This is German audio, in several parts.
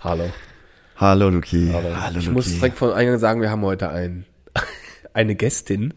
Hallo. Hallo, Luki. Hallo. Hallo, ich Luki. muss direkt von Eingang sagen, wir haben heute ein, eine Gästin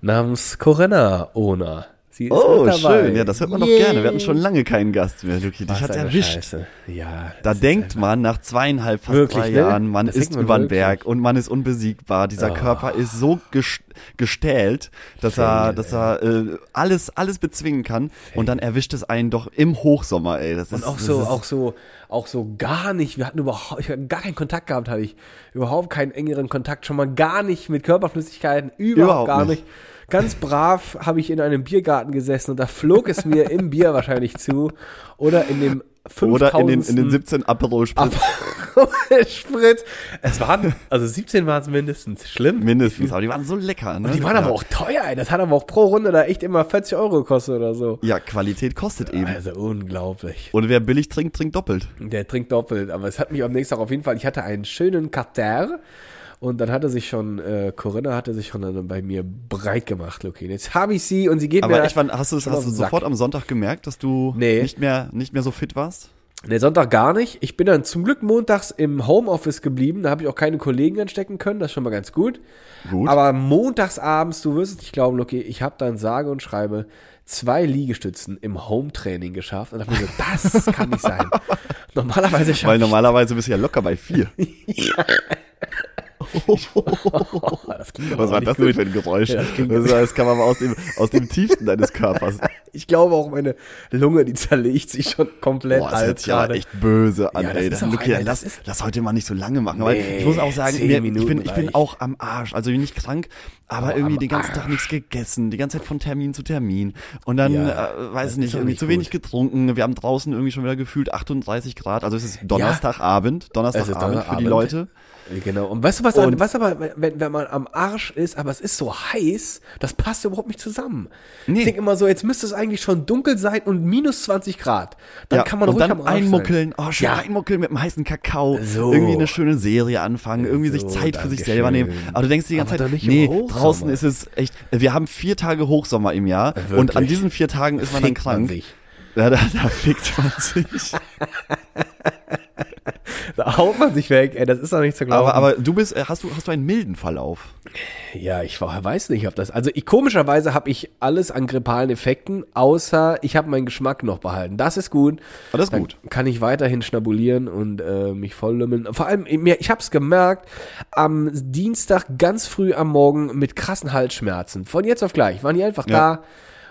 namens Corinna Ona. Sie ist Oh, mit dabei. schön. Ja, das hört man doch gerne. Wir hatten schon lange keinen Gast mehr, Luki. Dich hat's erwischt. Scheiße. Ja. Da denkt man nach zweieinhalb, fast Wirklich, drei ne? Jahren, man Das ist man über den wirklich. Berg und man ist unbesiegbar. Dieser Oh. Körper ist so ges gestählt, dass er, Fail, dass er äh, alles, alles bezwingen kann. Und dann erwischt es einen doch im Hochsommer, ey. Das Und ist, auch so, auch so, auch so gar nicht. Wir hatten überhaupt, ich hatte gar keinen Kontakt gehabt, hatte ich. Überhaupt keinen engeren Kontakt, schon mal gar nicht mit Körperflüssigkeiten, überhaupt, Überhaupt gar nicht. nicht. Ganz brav habe ich in einem Biergarten gesessen und da flog es mir im Bier wahrscheinlich zu. Oder in dem 5000. Oder in den, in den 17 Aperol Spritz. Sprit. Es waren, also 17 waren es mindestens. Schlimm. Mindestens, aber die waren so lecker, ne? Die waren ja. aber auch teuer, ey. Das hat aber auch pro Runde da echt immer 40 Euro gekostet oder so. Ja, Qualität kostet eben. Also unglaublich. Und wer billig trinkt, trinkt doppelt. Der trinkt doppelt, aber es hat mich am nächsten Tag auf jeden Fall, ich hatte einen schönen Kater und dann hatte sich schon, äh, Corinna hatte sich schon dann bei mir breit gemacht, Luki. Jetzt habe ich sie und sie geht Aber mir fand, hast hast du sofort am Sonntag gemerkt, dass du Nee. nicht mehr nicht mehr so fit warst? Der Sonntag gar nicht. Ich bin dann zum Glück montags im Homeoffice geblieben. Da habe ich auch keine Kollegen anstecken können. Das ist schon mal ganz gut. Gut. Aber montags abends, du wirst es nicht glauben, Luki, ich habe dann sage und schreibe zwei Liegestützen im Home-Training geschafft. Und dachte mir so, das kann nicht sein. Normalerweise schaffe Weil normalerweise bist du ja locker bei vier. aber Was war das denn für ein Geräusch? Ja, das das, das kam aber aus dem, aus dem tiefsten deines Körpers. Ich glaube auch meine Lunge, die zerlegt sich schon komplett Boah, das hört sich gerade. echt böse an, Ja, das ey. ist Dann, auch Luki, einer, lass, das lass heute mal nicht so lange machen. Weil Nee, ich muss auch sagen, mir, ich, bin, ich bin auch am Arsch. Also nicht krank, aber Oh, irgendwie den ganzen Tag Arsch. nichts gegessen. Die ganze Zeit von Termin zu Termin. Und dann, Ja, äh, weiß das nicht, irgendwie nicht zu wenig getrunken. Wir haben draußen irgendwie schon wieder gefühlt 38 Grad. Also es ist Donnerstagabend. Donnerstagabend für die. Leute. Genau. Und weißt du was, Und- was aber, wenn, wenn man am Arsch ist, aber es ist so heiß, das passt überhaupt nicht zusammen. Nee. Ich denke immer so, jetzt müsste es eigentlich schon dunkel sein und minus 20 Grad. Dann ja, kann man ruhig dann am Arsch einmuckeln, oh, schön Ja. einmuckeln mit einem heißen Kakao, So. irgendwie eine schöne Serie anfangen, irgendwie sich So, Zeit für sich selber nehmen. Aber du denkst die ganze Aber Zeit, nee, draußen ist es echt, wir haben vier Tage Hochsommer im Jahr und an Wirklich. diesen vier Tagen ist man dann Fickt man krank. sich. Ja, da, da fickt man sich. Da haut man sich weg, ey, das ist doch nicht zu glauben. aber, aber du bist, äh, hast du, hast du einen milden Verlauf? Ja, ich weiß nicht, ob das. Also ich, komischerweise habe ich alles an grippalen Effekten, außer ich habe meinen Geschmack noch behalten. Das ist gut. Ah, das ist Dann gut. Kann ich weiterhin schnabulieren und äh, mich volllümmeln. Vor allem, mir, ich habe es gemerkt, am Dienstag ganz früh am Morgen mit krassen Halsschmerzen. Von jetzt auf gleich. Waren die einfach Ja. da.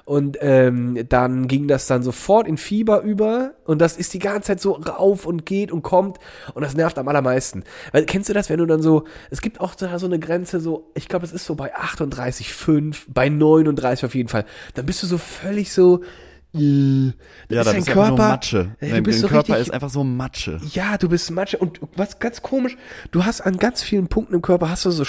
Und ähm, dann ging das dann sofort in Fieber über und das ist die ganze Zeit so rauf und geht und kommt und das nervt am allermeisten. Weil kennst du das, wenn du dann so, es gibt auch so eine Grenze, so, ich glaube, das ist so bei 38,5, bei 39 auf jeden Fall. Dann bist du so völlig so, äh, Ja, da ist dein du einfach nur Körper- Matsche. Ey, Dein, so Körper richtig- ist einfach so Matsche. ja, du bist Matsche. Und was ganz komisch, du hast an ganz vielen Punkten im Körper hast du so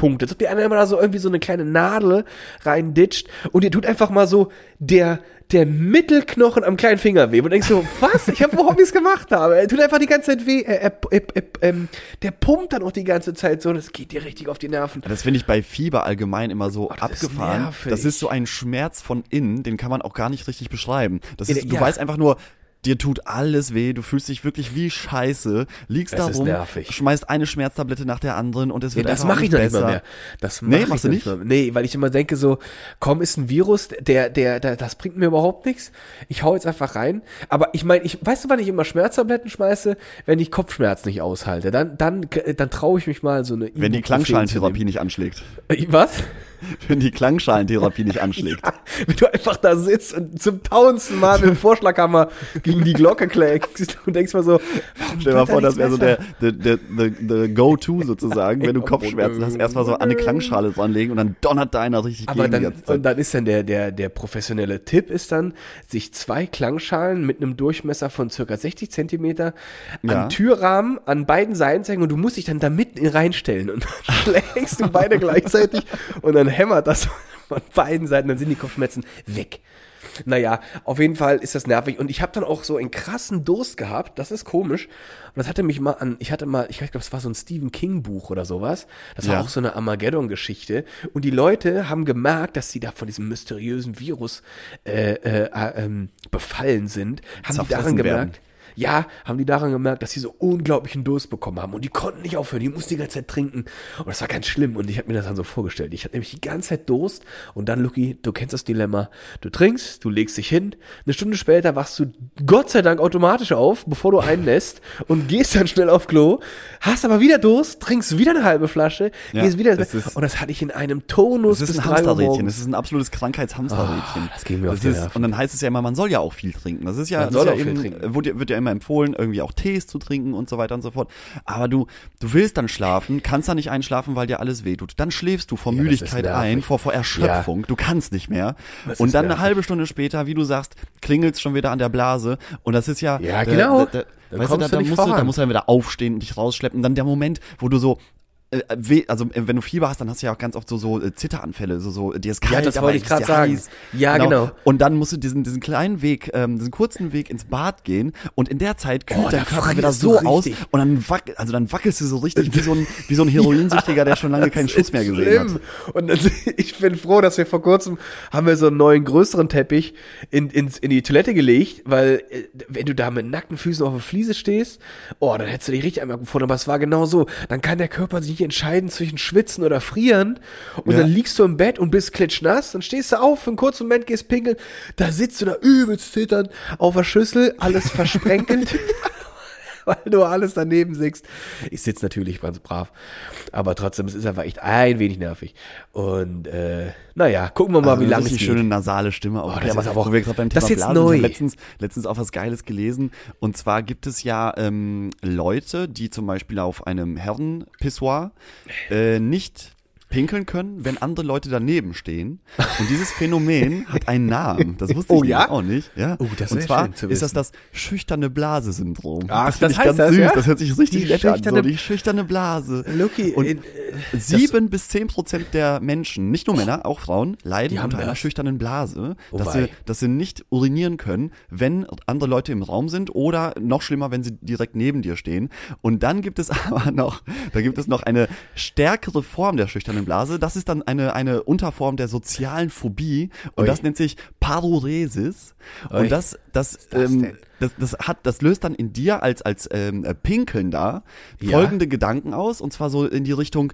Schmerzpunkte. Als ob dir einer immer da so irgendwie so eine kleine Nadel reinditscht und dir tut einfach mal so der, der Mittelknochen am kleinen Finger weh. Und denkst so, was? Ich habe überhaupt nichts gemacht habe. Er tut einfach die ganze Zeit weh. Er, er, er, ähm, der pumpt dann auch die ganze Zeit so. Das geht dir richtig auf die Nerven. Das finde ich bei Fieber allgemein immer so Oh, das ist abgefahren. nervig. Das ist so ein Schmerz von innen, den kann man auch gar nicht richtig beschreiben. Das ist, du ja. weißt einfach nur, dir tut alles weh, du fühlst dich wirklich wie Scheiße, liegst da rum, nervig. schmeißt eine Schmerztablette nach der anderen und es Nee, wird das einfach mache ich nicht nicht besser. mehr. Das Nee, mach machst ich du noch Mal. Nee, weil ich immer denke so, komm, ist ein Virus, der, der, der, das bringt mir überhaupt nichts. Ich hau jetzt einfach rein. Aber ich meine, ich, weißt du, wann ich immer Schmerztabletten schmeiße? Wenn ich Kopfschmerz nicht aushalte. Dann, dann, dann traue ich mich mal so eine Wenn die Klangschalentherapie nicht anschlägt. Äh, Was? Wenn die Klangschalentherapie nicht anschlägt. Wenn du einfach da sitzt und zum tausendsten Mal mit dem Vorschlaghammer gegen die Glocke klagst und denkst mal so, Stell dir mal vor, das wäre so der, der, der, der, der Go-To sozusagen, wenn du Kopfschmerzen hast, erstmal so an eine Klangschale dranlegen und dann donnert da einer richtig Aber gegen die dann, ganze Zeit. und dann ist dann der, der, der professionelle Tipp ist dann, sich zwei Klangschalen mit einem Durchmesser von circa 60 Zentimeter Ja. an Türrahmen an beiden Seiten zeigen und du musst dich dann da mitten reinstellen und dann schlägst du beide gleichzeitig und dann hämmert das von beiden Seiten, dann sind die Kopfschmerzen weg. Naja, auf jeden Fall ist das nervig. Und ich habe dann auch so einen krassen Durst gehabt. Das ist komisch. Und das hatte mich mal an, ich hatte mal, ich glaube, es war so ein Stephen King Buch oder sowas. Das war Ja. auch so eine Armageddon-Geschichte. Und die Leute haben gemerkt, dass sie da von diesem mysteriösen Virus äh, äh, äh, ähm, befallen sind. Haben die daran Zerfressen werden. Ja, haben die daran gemerkt, dass sie so unglaublichen Durst bekommen haben und die konnten nicht aufhören, die mussten die ganze Zeit trinken und das war ganz schlimm und ich habe mir das dann so vorgestellt. Ich hatte nämlich die ganze Zeit Durst und dann, Lucky, du kennst das Dilemma, du trinkst, du legst dich hin, eine Stunde später wachst du Gott sei Dank automatisch auf, bevor du einlässt und gehst dann schnell auf Klo, hast aber wieder Durst, trinkst wieder eine halbe Flasche, Ja, gehst wieder das ist- und das hatte ich in einem Tonus Das ist bis ein Hamsterrädchen. Das ist ein absolutes Krankheitshamsterrädchen. Ah, das ging mir auf das die ist. Und dann heißt es ja immer, man soll ja auch viel trinken. Das ist ja, Man das soll auch ja viel eben, trinken. Wird, ja- ja immer empfohlen, irgendwie auch Tees zu trinken und so weiter und so fort. Aber du, du willst dann schlafen, kannst dann nicht einschlafen, weil dir alles wehtut. Dann schläfst du vor Ja, Müdigkeit ein, vor, vor Erschöpfung. Du kannst nicht mehr. Das und dann eine nervig. halbe Stunde später, wie du sagst, klingelt's schon wieder an der Blase. Und das ist ja, Ja, da- genau. Da, da, Dann weißt du, da, da musst du, da musst du dann wieder aufstehen und dich rausschleppen. Dann der Moment, wo du so also äh, wenn du Fieber hast, dann hast du ja auch ganz oft so so äh, Zitteranfälle, so so dir ist kalt, Ja, das aber wollte ich dir sagen. heiß. Ja, genau. Und dann musst du diesen diesen kleinen Weg, ähm, diesen kurzen Weg ins Bad gehen und in der Zeit kühlt Oh, dein Körper wieder so aus richtig. und dann wackel, also dann wackelst du so richtig wie so ein wie so ein Heroinsüchtiger, der schon lange keinen Schuss mehr gesehen schlimm. hat. Und das, ich bin froh, dass wir vor kurzem haben wir so einen neuen größeren Teppich in, ins, in die Toilette gelegt, weil äh, wenn du da mit nackten Füßen auf der Fliese stehst, oh, dann hättest du dich richtig einmal gefunden. Aber es war genau so. Dann kann der Körper sich nicht entscheiden zwischen Schwitzen oder Frieren. Und Ja. dann liegst du im Bett und bist klitschnass. Dann stehst du auf, für einen kurzen Moment gehst pinkeln. Da sitzt du da übelst zitternd auf der Schüssel, alles versprenkelt. weil du alles daneben siehst. Ich sitze natürlich ganz brav, aber trotzdem, es ist einfach echt ein wenig nervig. Und äh, naja, gucken wir mal, Also wie eine lange es geht. schöne nasale Stimme. Auch, Oh, das aber ist auch- wo wir gerade beim das Thema ist jetzt Blase sind. neu. Ich habe letztens, letztens auch was Geiles gelesen. Und zwar gibt es ja ähm, Leute, die zum Beispiel auf einem Herrenpissoir äh, nicht pinkeln können, wenn andere Leute daneben stehen. Und dieses Phänomen hat einen Namen. Das wusste ich Oh, ja? auch nicht. Ja. Oh, das Und ist zwar schön zu ist das das schüchterne Blase-Syndrom. Ach, das finde das ich ganz heißt das, süß. ja? Das hört sich richtig nett an. So, schüchterne- die schüchterne Blase. Lucky, Und äh, Sieben bis zehn Prozent der Menschen, nicht nur Männer, auch Frauen, leiden unter einer schüchternen Blase, dass Wobei. sie, dass sie nicht urinieren können, wenn andere Leute im Raum sind oder noch schlimmer, wenn sie direkt neben dir stehen. Und dann gibt es aber noch, da gibt es noch eine stärkere Form der schüchternen Blase. Das ist dann eine, eine Unterform der sozialen Phobie und Ui. das nennt sich Paruresis. Ui. Und das, das, das ähm, das, das hat, das löst dann in dir als, als ähm, äh, Pinkelnder Ja. folgende Gedanken aus, und zwar so in die Richtung,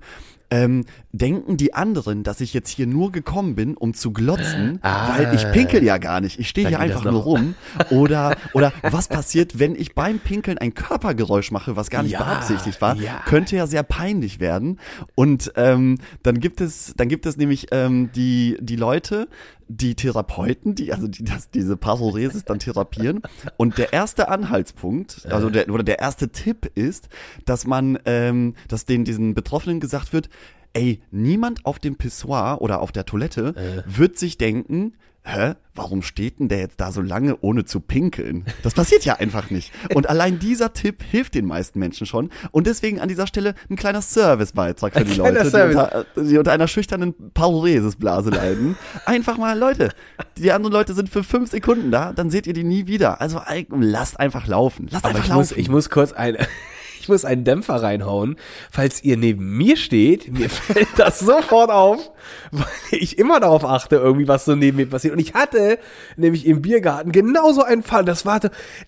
ähm, denken die anderen, dass ich jetzt hier nur gekommen bin, um zu glotzen, Ah. weil ich pinkel ja gar nicht. Ich stehe hier einfach nur rum. Oder, oder was passiert, wenn ich beim Pinkeln ein Körpergeräusch mache, was gar nicht Ja, beabsichtigt war, ja. könnte ja sehr peinlich werden. Und ähm, dann gibt es, dann gibt es nämlich ähm, die, die Leute, die Therapeuten, die also die das, diese Paruresis dann therapieren. Und der erste Anhaltspunkt, also der oder der erste Tipp ist, dass man, ähm, dass denen diesen Betroffenen gesagt wird, ey, niemand auf dem Pissoir oder auf der Toilette wird sich denken, hä, warum steht denn der jetzt da so lange, ohne zu pinkeln? Das passiert ja einfach nicht. Und allein dieser Tipp hilft den meisten Menschen schon. Und deswegen an dieser Stelle ein kleiner Servicebeitrag für Ein die Leute, die unter, die unter einer schüchternen Pauresisblase leiden. Einfach mal, Leute, die anderen Leute sind für fünf Sekunden da, dann seht ihr die nie wieder. Also lasst einfach laufen. Lasst aber einfach ich muss, laufen. ich muss kurz ein, ich muss einen Dämpfer reinhauen. Falls ihr neben mir steht, mir fällt das sofort auf, weil ich immer darauf achte, irgendwie, was so neben mir passiert. Und ich hatte nämlich im Biergarten genauso einen Fall. Das war,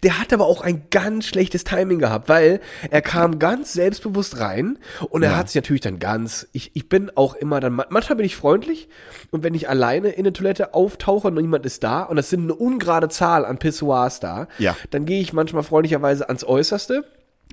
der hat aber auch ein ganz schlechtes Timing gehabt, weil er kam ganz selbstbewusst rein und er Ja. hat sich natürlich dann ganz, ich, ich bin auch immer dann, manchmal bin ich freundlich und wenn ich alleine in der Toilette auftauche und niemand ist da und es sind eine ungerade Zahl an Pissoirs da, Ja. dann gehe ich manchmal freundlicherweise ans Äußerste.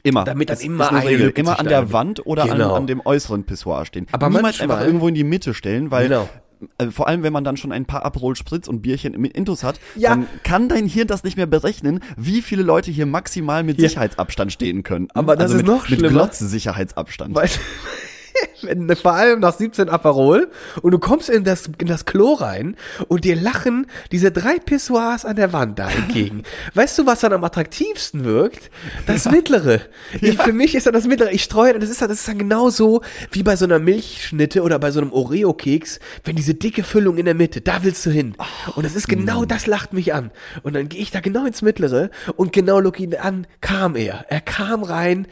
Immer. Damit dann Das immer eine Regel. Immer an der Wand oder Genau. an, an dem äußeren Pissoir stehen. Aber Niemals manchmal- einfach irgendwo in die Mitte stellen, weil Genau. äh, vor allem wenn man dann schon ein paar Aperol Spritz und Bierchen im Intus hat, Ja. dann kann dein Hirn das nicht mehr berechnen, wie viele Leute hier maximal mit Ja. Sicherheitsabstand stehen können. Aber das also ist mit, noch mit schlimmer. Glotze-Sicherheitsabstand. Weil, wenn, vor allem nach 17 Aperol und du kommst in das, in das Klo rein und dir lachen diese drei Pissoirs an der Wand da entgegen. weißt du, was dann am attraktivsten wirkt? Das mittlere. Ich, für mich ist dann das mittlere. Ich streue, das ist, dann- das ist dann genauso wie bei so einer Milchschnitte oder bei so einem Oreo-Keks, wenn diese dicke Füllung in der Mitte, da willst du hin. Und das ist genau, das lacht mich an. Und dann gehe ich da genau ins mittlere und genau look ihn an, kam er. Er kam rein,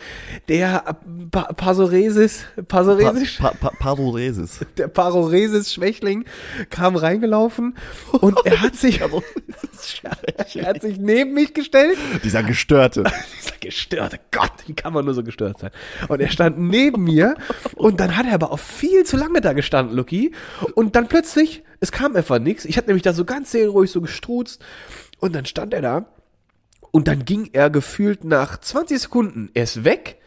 der pa Pasoresis, Pasoresis Paroresis, Pa pa Paroresis. der Paroresis-Schwächling kam reingelaufen und er hat sich, er hat sich neben mich gestellt Dieser Gestörte. Dieser gestörte Gott, wie kann man nur so gestört sein? Und er stand neben mir und dann hat er aber auch viel zu lange da gestanden, Lucky. Und dann plötzlich, es kam einfach nichts. Ich hatte nämlich da so ganz seelenruhig so gestruzt und dann stand er da und dann ging er gefühlt nach 20 Sekunden, er ist weg,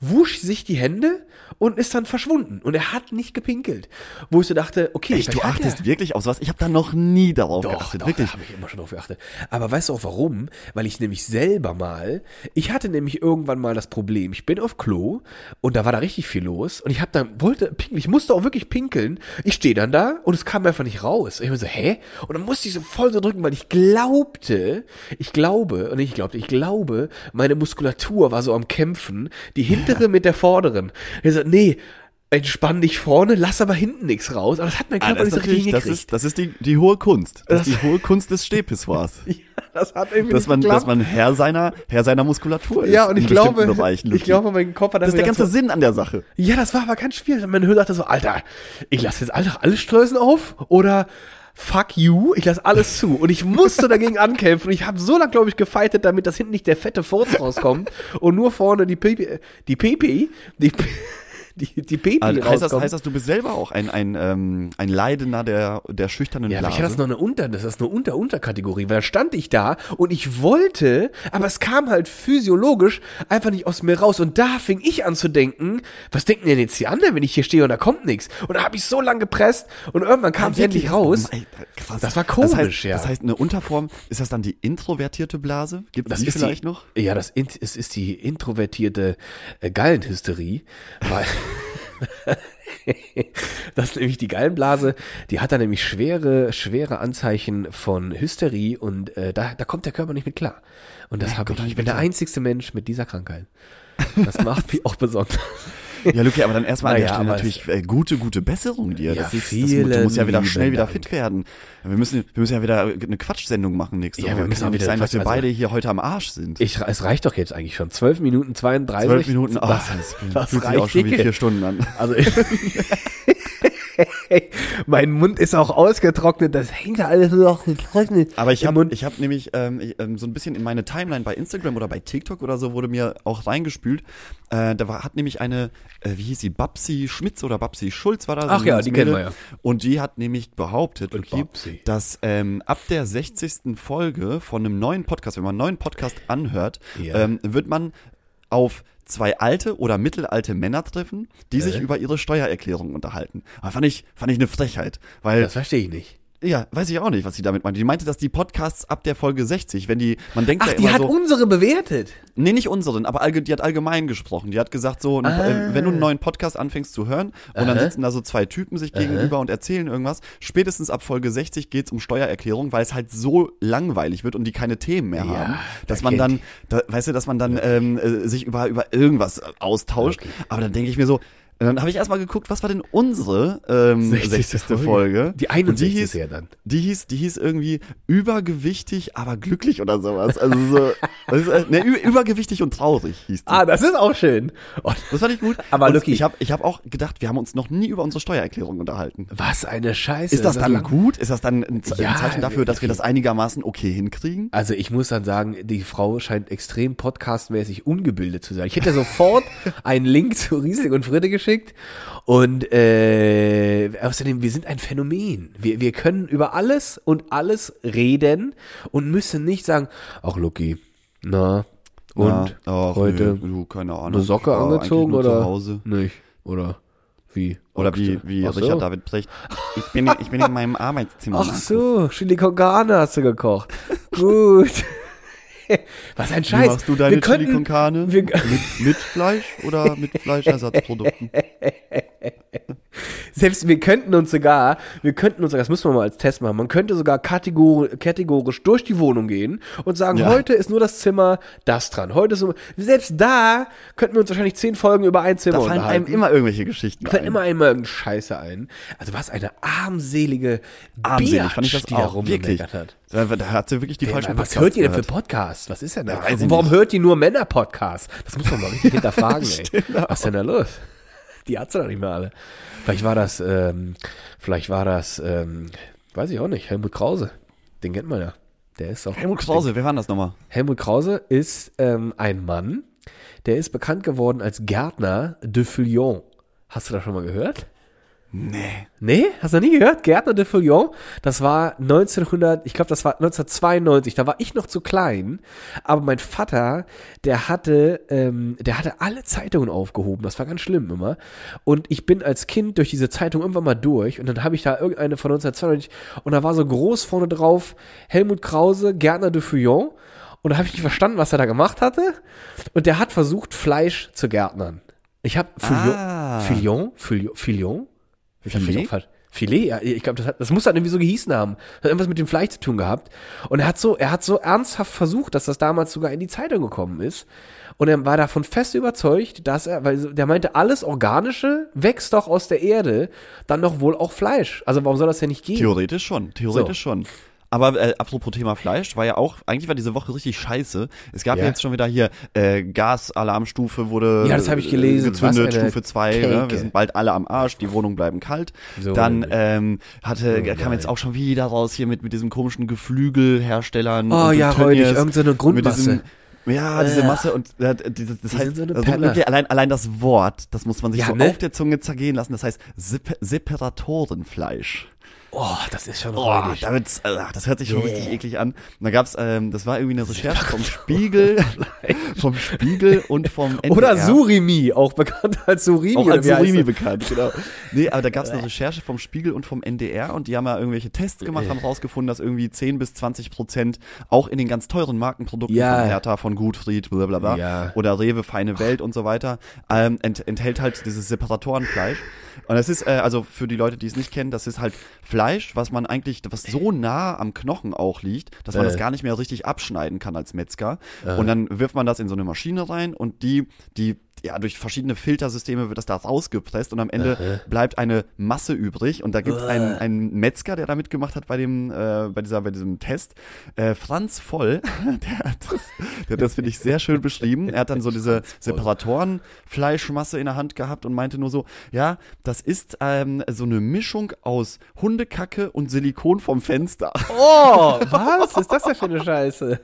wusch sich die Hände und ist dann verschwunden. Und er hat nicht gepinkelt. Wo ich so dachte, okay, Echt, du hat er- achtest wirklich auf sowas? Ich habe da noch nie darauf doch, geachtet. doch, wirklich. da habe ich immer schon drauf geachtet. Aber weißt du auch warum? Weil ich nämlich selber mal, ich hatte nämlich irgendwann mal das Problem, ich bin auf Klo und da war da richtig viel los und ich habe dann, wollte pinkeln, ich musste auch wirklich pinkeln. Ich stehe dann da und es kam einfach nicht raus. Ich war so, hä? Und dann musste ich so voll so drücken, weil ich glaubte, ich glaube, und ich glaubte, ich glaube, meine Muskulatur war so am Kämpfen, die hintere mit der vorderen. Ich so, nee, entspann dich vorne, lass aber hinten nichts raus. Aber das hat mein Ah, Körper das, ist nicht so richtig das ist, das ist die, die hohe Kunst. Das, Das- ist die hohe Kunst des Stehpissoirs. Ja, das hat irgendwie dass man, geklappt. dass man Herr seiner, Herr seiner Muskulatur ist. Ja, und ich glaube, Bereichen, ich glaube, mein Kopf hat das ist der ganze so, Sinn an der Sache. Ja, das war aber ganz schwierig. Mein Hörer dachte so, Alter, ich lasse jetzt einfach alle Schleusen auf oder fuck you, ich lasse alles zu. Und ich musste dagegen ankämpfen. Und ich habe so lange, glaube ich, gefeitet, damit das hinten nicht der fette Furz rauskommt und nur vorne die Pipi, die Pipi, die, die, die Pipi Also heißt, das, heißt das, du bist selber auch ein, ein, ähm, ein Leidender der, der schüchternen Ja, Blase? ich hatte das noch eine Unter, das ist eine Unter-Unterkategorie, weil da stand ich da und ich wollte, aber es kam halt physiologisch einfach nicht aus mir raus und da fing ich an zu denken, was denken denn jetzt die anderen, wenn ich hier stehe und da kommt nichts? Und da habe ich so lange gepresst und irgendwann kam es endlich raus. Krass. Das war das komisch, heißt, ja. Das heißt, eine Unterform, ist das dann die introvertierte Blase? Gibt es Das die ist vielleicht die, noch? Ja, das es ist die introvertierte äh, Gallenhysterie, weil das ist nämlich die Gallenblase, die hat da nämlich schwere, schwere Anzeichen von Hysterie und äh, da, da kommt der Körper nicht mit klar. Und das habe ich. Ich bin der einzigste Mensch mit dieser Krankheit. Das macht mich auch besonders. Ja, Luki, aber dann erstmal an der Naja, Stelle natürlich äh, gute, gute Besserung dir. Ja, das ist, das, du musst ja wieder schnell wieder fit werden. Wir müssen, wir müssen ja wieder eine Quatschsendung machen nächste Ja, Woche. wir müssen Kann auch nicht wieder sein, dass wir also- beide hier heute am Arsch sind. Ich, es reicht doch jetzt eigentlich schon. 12 Minuten 32. Zwölf Minuten, oh, das, das, das fühlt sich auch schon wie vier Stunden an. Also mein Mund ist auch ausgetrocknet, das hängt alles nur noch getrocknet. Aber ich habe hab nämlich ähm, ich, ähm, so ein bisschen in meine Timeline bei Instagram oder bei TikTok oder so wurde mir auch reingespült. Äh, da war, hat nämlich eine, äh, wie hieß sie, Babsi Schmitz oder Babsi Schulz war da. so Ach ja, die kennen Mädel. wir ja. Und die hat nämlich behauptet, Babsi. dass ähm, ab der 60. Folge von einem neuen Podcast, wenn man einen neuen Podcast anhört, Ja. ähm, wird man auf zwei alte oder mittelalte Männer treffen, die sich Äh? über ihre Steuererklärung unterhalten. Aber fand ich, fand ich eine Frechheit, weil Das verstehe ich nicht. Ja, weiß ich auch nicht, was sie damit meinte. Die meinte, dass die Podcasts ab der Folge 60, wenn die, man denkt Ach, ja die immer hat so, unsere bewertet. nee, nicht unseren, aber allge, die hat allgemein gesprochen. Die hat gesagt so, Ah. äh, wenn du einen neuen Podcast anfängst zu hören und dann Aha. sitzen da so zwei Typen sich gegenüber und erzählen irgendwas, spätestens ab Folge 60 geht's um Steuererklärung, weil es halt so langweilig wird und die keine Themen mehr Ja, haben, dass da man dann, da, weißt du, dass man dann ähm, äh, sich über, über irgendwas austauscht. Okay. Aber dann denke ich mir so, dann habe ich erstmal geguckt, was war denn unsere ähm, 60. Folge? Die Und 61. die hieß, ja dann. die hieß, die hieß irgendwie übergewichtig, aber glücklich oder sowas. Also so, ist, äh, ne, übergewichtig und traurig hieß die. Ah, das ist auch schön. Oh, Das fand ich gut. Aber und Lucky- ich habe ich hab auch gedacht, wir haben uns noch nie über unsere Steuererklärung unterhalten. was eine Scheiße. Ist das dann gut? Ist das dann ein, Ze- Ja, ein Zeichen dafür, dass wir das einigermaßen okay hinkriegen? Also ich muss dann sagen, die Frau scheint extrem podcastmäßig ungebildet zu sein. Ich hätte sofort einen Link zu Riesling und Fritte geschickt und äh, außerdem, wir sind ein Phänomen. Wir, wir können über alles und alles reden und müssen nicht sagen, ach Lucky, na und Ja, ach, heute nee, du, keine Ahnung. eine Socke angezogen oder Zu Hause. nicht? Oder wie? Oder wie, wie Ach so. Richard David Brecht. Ich bin, ich bin in meinem Arbeitszimmer. Ach so, Chili con hast du gekocht. Gut. Was ein Wie Scheiß. machst du deine wir könnten, Chili con Carne? mit, mit Fleisch oder mit Fleischersatzprodukten? Selbst wir könnten uns sogar, wir könnten uns, das müssen wir mal als Test machen, man könnte sogar kategor kategorisch durch die Wohnung gehen und sagen, Ja. heute ist nur das Zimmer das dran. Heute ist nur, selbst da könnten wir uns wahrscheinlich zehn Folgen über ein Zimmer Da fallen einem unterhalten. immer irgendwelche Geschichten fällt ein. immer einmal irgendeine Scheiße ein. Also was eine armselige Armselig Biatch, fand ich das die da auch, wirklich. rumgemeckert hat. Da, da hat sie wirklich die falsche was Podcasts hört ihr denn für. Podcasts? Was ist denn da? ich Und warum nicht. hört ihr nur Männer-Podcasts? Das muss man mal richtig hinterfragen, ey. Was ist denn da los? Die hat's ja noch nicht mehr alle. Vielleicht war das, ähm, vielleicht war das, ähm, weiß ich auch nicht, Helmut Krause. Den kennt man ja. Der ist auch. Helmut Krause, wer war das nochmal? Helmut Krause ist ähm, ein Mann, der ist bekannt geworden als Gärtner de Fillon. Hast du das schon mal gehört? Nee. Nee, hast du noch nie gehört? Gärtner de Fillon, das war 1900, ich glaube, das war 1992, da war ich noch zu klein, aber mein Vater, der hatte, ähm, der hatte alle Zeitungen aufgehoben, das war ganz schlimm immer. Und ich bin als Kind durch diese Zeitung irgendwann mal durch und dann habe ich da irgendeine von 1992 und da war so groß vorne drauf Helmut Krause, Gärtner de Fillon. Und da habe ich nicht verstanden, was er da gemacht hatte. Und der hat versucht, Fleisch zu gärtnern. Ich habe Fillon, Ah. Fillon, Fillon, Fillon, ich hab Filet? Filet, ja, ich glaube, das, hat- das muss dann irgendwie so gehießen haben. Das hat irgendwas mit dem Fleisch zu tun gehabt. Und er hat so, er hat so ernsthaft versucht, dass das damals sogar in die Zeitung gekommen ist. Und er war davon fest überzeugt, dass er, weil der meinte, alles Organische wächst doch aus der Erde, dann doch wohl auch Fleisch. Also warum soll das denn nicht gehen? Theoretisch schon, theoretisch schon. Aber äh, apropos Thema Fleisch, war ja auch, eigentlich war diese Woche richtig scheiße. Es gab ja, Ja. jetzt schon wieder hier äh, Gasalarmstufe wurde Ja, das hab ich gelesen. äh, gezündet, Was eine Stufe 2, ne? Wir sind bald alle am Arsch, die Wohnungen bleiben kalt. So Dann ähm, hatte, Oh kam jetzt auch schon wieder raus hier mit, mit diesem komischen Geflügelherstellern. Oh ja, Tönnies, räudig, irgend so Grundmasse. Ja, diese Äh. Masse und äh, dieses, das heißt, so also wirklich allein, allein das Wort, das muss man sich Ja, so ne? auf der Zunge zergehen lassen. Das heißt Sep Separatorenfleisch. Oh, das ist schon Oh, räudig. damit, äh, das hört sich schon richtig eklig an. Und da gab's, ähm, das war irgendwie eine Recherche vom Spiegel, vom Spiegel und vom NDR. Oder Surimi, auch bekannt als Surimi. Auch als Surimi bekannt, genau. Nee, aber da gab's eine Recherche vom Spiegel und vom NDR und die haben ja irgendwelche Tests gemacht, haben rausgefunden, dass irgendwie 10 bis 20 Prozent auch in den ganz teuren Markenprodukten Ja. von Hertha, von Gutfried, blablabla, Ja. oder Rewe, Feine Welt und so weiter, ähm, ent, enthält halt dieses Separatorenfleisch. Und das ist, äh, also für die Leute, die es nicht kennen, das ist halt Fleisch, was man eigentlich, was so nah am Knochen auch liegt, dass man Äh. das gar nicht mehr richtig abschneiden kann als Metzger. Und dann wirft man das in so eine Maschine rein und die, die, ja, durch verschiedene Filtersysteme wird das da rausgepresst und am Ende bleibt eine Masse übrig. Und da gibt es einen, einen Metzger, der da mitgemacht hat bei dem, äh, bei dieser, bei diesem Test. Äh, Franz Voll, der hat das, der hat das finde ich sehr schön beschrieben. Er hat dann so diese Separatorenfleischmasse in der Hand gehabt und meinte nur so, ja, das ist ähm, so eine Mischung aus Hundekacke und Silikon vom Fenster. Oh, was ist das denn für eine Scheiße?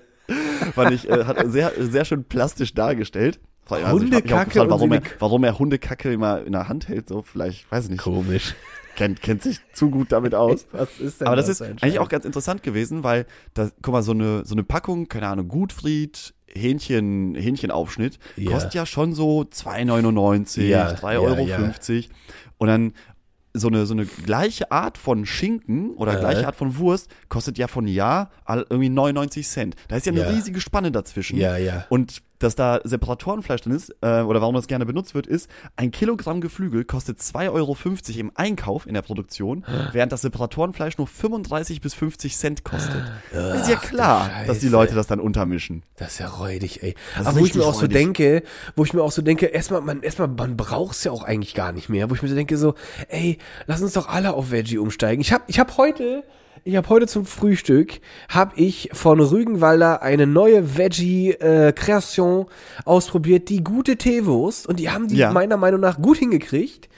Fand ich, äh, hat sehr, sehr schön plastisch dargestellt. Also Hundekacke gefragt, warum er, warum er Hundekacke immer in der Hand hält, so vielleicht, weiß ich nicht, Komisch. kennt, kennt sich zu gut damit aus. Was ist denn Aber das ist für ein eigentlich auch ganz interessant gewesen, weil, da, guck mal, so eine, so eine Packung, keine Ahnung, Gutfried, Hähnchen, Hähnchenaufschnitt, Ja. kostet ja schon so 2,99, Ja, 3,50 ja, Euro. ja. Und dann so eine, so eine gleiche Art von Schinken oder Äh. gleiche Art von Wurst kostet ja von Jahr irgendwie 99 Cent. Da ist ja eine riesige Spanne dazwischen. Ja, ja. Und dass da Separatorenfleisch drin ist, äh, oder warum das gerne benutzt wird, ist, ein Kilogramm Geflügel kostet 2,50 Euro im Einkauf in der Produktion, während das Separatorenfleisch nur 35 bis 50 Cent kostet. ist ja klar, dass die. Leute das dann untermischen. Das ist ja räudig, ey. Das Aber wo ich mir auch so räudig. denke, wo ich mir auch so denke, erstmal, man, erstmal, man braucht's ja auch eigentlich gar nicht mehr. Wo ich mir so denke, so, ey, lass uns doch alle auf Veggie umsteigen. Ich hab, ich hab heute, ich hab heute zum Frühstück, hab ich von Rügenwalder eine neue Veggie-Kreation ausprobiert, die gute Teewurst. Und die haben die Ja. meiner Meinung nach gut hingekriegt.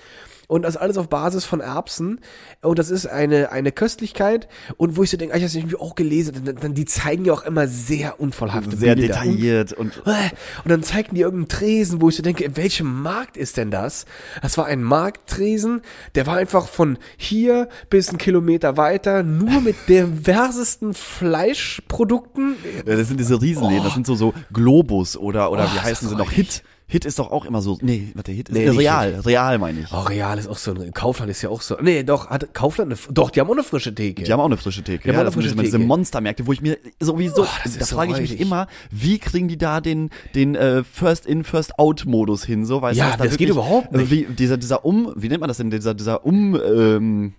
Und das alles auf Basis von Erbsen. Und das ist eine, eine Köstlichkeit. Und wo ich so denke, ah, ich habe irgendwie auch gelesen, dann, dann, die zeigen ja auch immer sehr unvollhafte Sehr Bilder. detailliert und Und dann zeigten die irgendeinen Tresen, wo ich so denke, in welchem Markt ist denn das? Das war ein Markttresen, der war einfach von hier bis einen Kilometer weiter, nur mit diversesten Fleischprodukten. Das sind diese Riesenläden, das sind so, so Globus oder, oder Oh, wie heißen sie noch? Hit. Hit ist doch auch immer so, nee, warte, Hit ist Nee, äh, nicht Real, Real meine ich. Oh, Real ist auch so ein, Kaufland ist ja auch so. Nee, doch, hat Kaufland eine, doch, die haben auch eine frische Theke. Die haben auch eine frische Theke. Die haben Ja, auch eine frische diese, diese Theke. Monstermärkte, wo ich mir sowieso, Oh, das da so frage ich mich immer, wie kriegen die da den, den äh, First-in, First-out-Modus hin, so, weißt Ja, du, da das geht überhaupt nicht. Wie, dieser, dieser Um, wie nennt man das denn, dieser, dieser Um, ähm,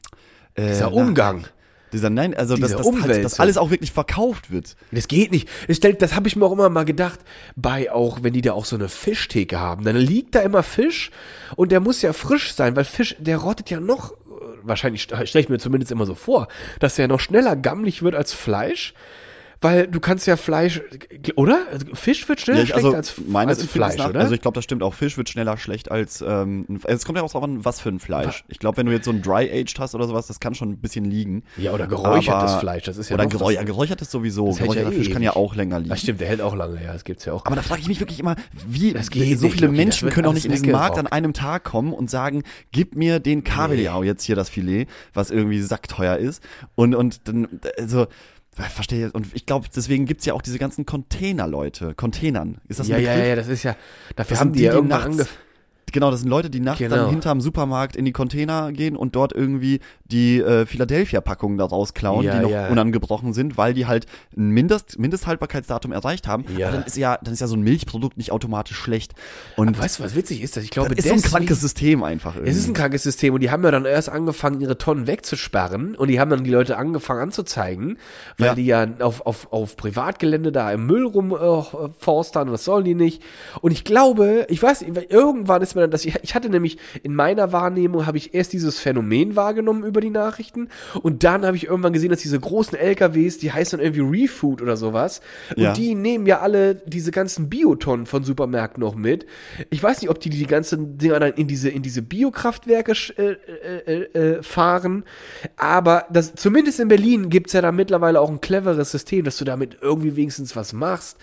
äh, Dieser na, Umgang. Dieser, nein, also, dass, Diese dass, halt, dass alles auch wirklich verkauft wird. Das geht nicht. Das, das habe ich mir auch immer mal gedacht, bei auch, wenn die da auch so eine Fischtheke haben, dann liegt da immer Fisch und der muss ja frisch sein, weil Fisch, der rottet ja noch, äh, wahrscheinlich stelle ich mir zumindest immer so vor, dass der noch schneller gammelig wird als Fleisch. Weil du kannst ja Fleisch, oder? Also Fisch wird schneller Ja, ich, schlecht also als, meines als Fleisch, nach, oder? Also ich glaube, das stimmt auch. Fisch wird schneller schlecht als. Ähm, ein- es kommt ja auch drauf an, was für ein Fleisch. Ich glaube, wenn du jetzt so ein Dry-Aged hast oder sowas, das kann schon ein bisschen liegen. ja, oder geräuchertes Aber- Fleisch, das ist ja Oder geräu ja, geräuchertes sowieso. Das ja Geräucherter eh Fisch kann ja ewig. auch länger liegen. Das stimmt, der hält auch lange, ja, das gibt's ja auch. Aber da frage ich mich wirklich immer, wie Das geht so nicht, viele das Menschen können auch alles nicht in diesen Markt an einem Tag kommen und sagen, gib mir den Kabeljau jetzt hier das Filet, was irgendwie sackteuer ist. Und, und dann, also, verstehe, und ich glaube, deswegen gibt's ja auch diese ganzen Container-Leute, Containern. Ist das ein ja, ja, Begriff? ja, das ist ja, dafür Das haben die, die, ja irgendwann angefangen. Genau, das sind Leute, die nachts Genau. dann hinterm Supermarkt in die Container gehen und dort irgendwie die äh, Philadelphia-Packungen da rausklauen, Ja, die noch ja. unangebrochen sind, weil die halt ein Mindest, Mindesthaltbarkeitsdatum erreicht haben. Ja. Aber dann ist ja, dann ist ja so ein Milchprodukt nicht automatisch schlecht. Und Weißt du, was witzig ist? Dass ich glaube, das ist so ein krankes System einfach irgendwie. Es ist ein krankes System und die haben ja dann erst angefangen, ihre Tonnen wegzusperren und die haben dann die Leute angefangen anzuzeigen, weil Ja. die ja auf, auf, auf Privatgelände da im Müll rumforstern und das sollen die nicht. Und ich glaube, ich weiß irgendwann ist mir dann das, ich, ich hatte nämlich in meiner Wahrnehmung, habe ich erst dieses Phänomen wahrgenommen über die Nachrichten und dann habe ich irgendwann gesehen, dass diese großen LKWs, die heißen dann irgendwie Refood oder sowas und Ja. die nehmen ja alle diese ganzen Biotonnen von Supermärkten noch mit. Ich weiß nicht, ob die die ganzen Dinger dann in diese, in diese Biokraftwerke äh, äh, äh, äh, fahren, aber das, zumindest in Berlin gibt's ja da mittlerweile auch ein cleveres System, dass du damit irgendwie wenigstens was machst.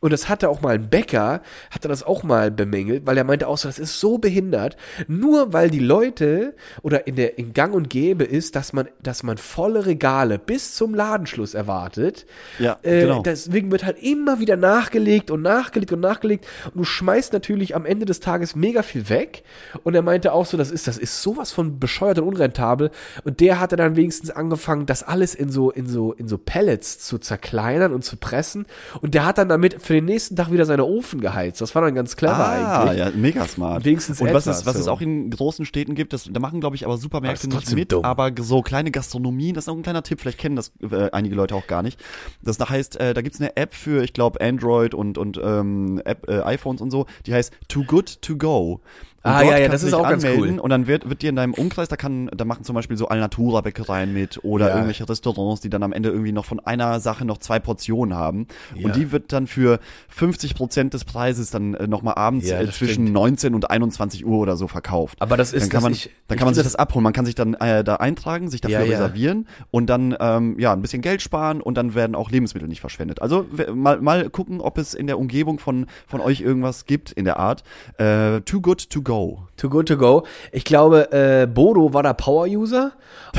Und das hatte auch mal ein Bäcker, hatte das auch mal bemängelt, weil er meinte auch so, das ist so behindert, nur weil die Leute oder in der in Gang und Gäbe ist, dass man, dass man volle Regale bis zum Ladenschluss erwartet. Ja, äh, genau. Deswegen wird halt immer wieder nachgelegt und nachgelegt und nachgelegt. Und du schmeißt natürlich am Ende des Tages mega viel weg. Und er meinte auch so, das ist, das ist sowas von bescheuert und unrentabel. Und der hatte dann wenigstens angefangen, das alles in so, in so, in so Pellets zu zerkleinern und zu pressen. Und der hat dann damit für den nächsten Tag wieder seine Ofen geheizt. Das war dann ganz clever Ah, eigentlich. ja, mega smart. Wenigstens und was etwas, es, was es so. auch in großen Städten gibt, das, da machen, glaube ich, aber Supermärkte nicht mit, dumm. aber so kleine Gastronomien, das ist auch ein kleiner Tipp, vielleicht kennen das äh, einige Leute auch gar nicht. Das da heißt, äh, da gibt's eine App für, ich glaube, Android und, und ähm, App, äh, iPhones und so, die heißt Too Good To Go. Und Ah, ja, ja, das ist auch ganz cool. Und dann wird, wird dir in deinem Umkreis, da kann, da machen zum Beispiel so Alnatura Bäckereien mit oder Ja. irgendwelche Restaurants, die dann am Ende irgendwie noch von einer Sache noch zwei Portionen haben. Ja. Und die wird dann für 50 Prozent des Preises dann äh, nochmal abends Ja, äh, das zwischen stimmt. 19 und 21 Uhr oder so verkauft. Aber das ist, dann kann das man, ich, dann kann man sich find das abholen. Man kann sich dann äh, da eintragen, sich dafür reservieren und dann ähm, ja ein bisschen Geld sparen und dann werden auch Lebensmittel nicht verschwendet. Also mal mal gucken, ob es in der Umgebung von von euch irgendwas gibt in der Art. Äh, too good to go. Too good to go. Ich glaube, äh, Bodo war da Power-User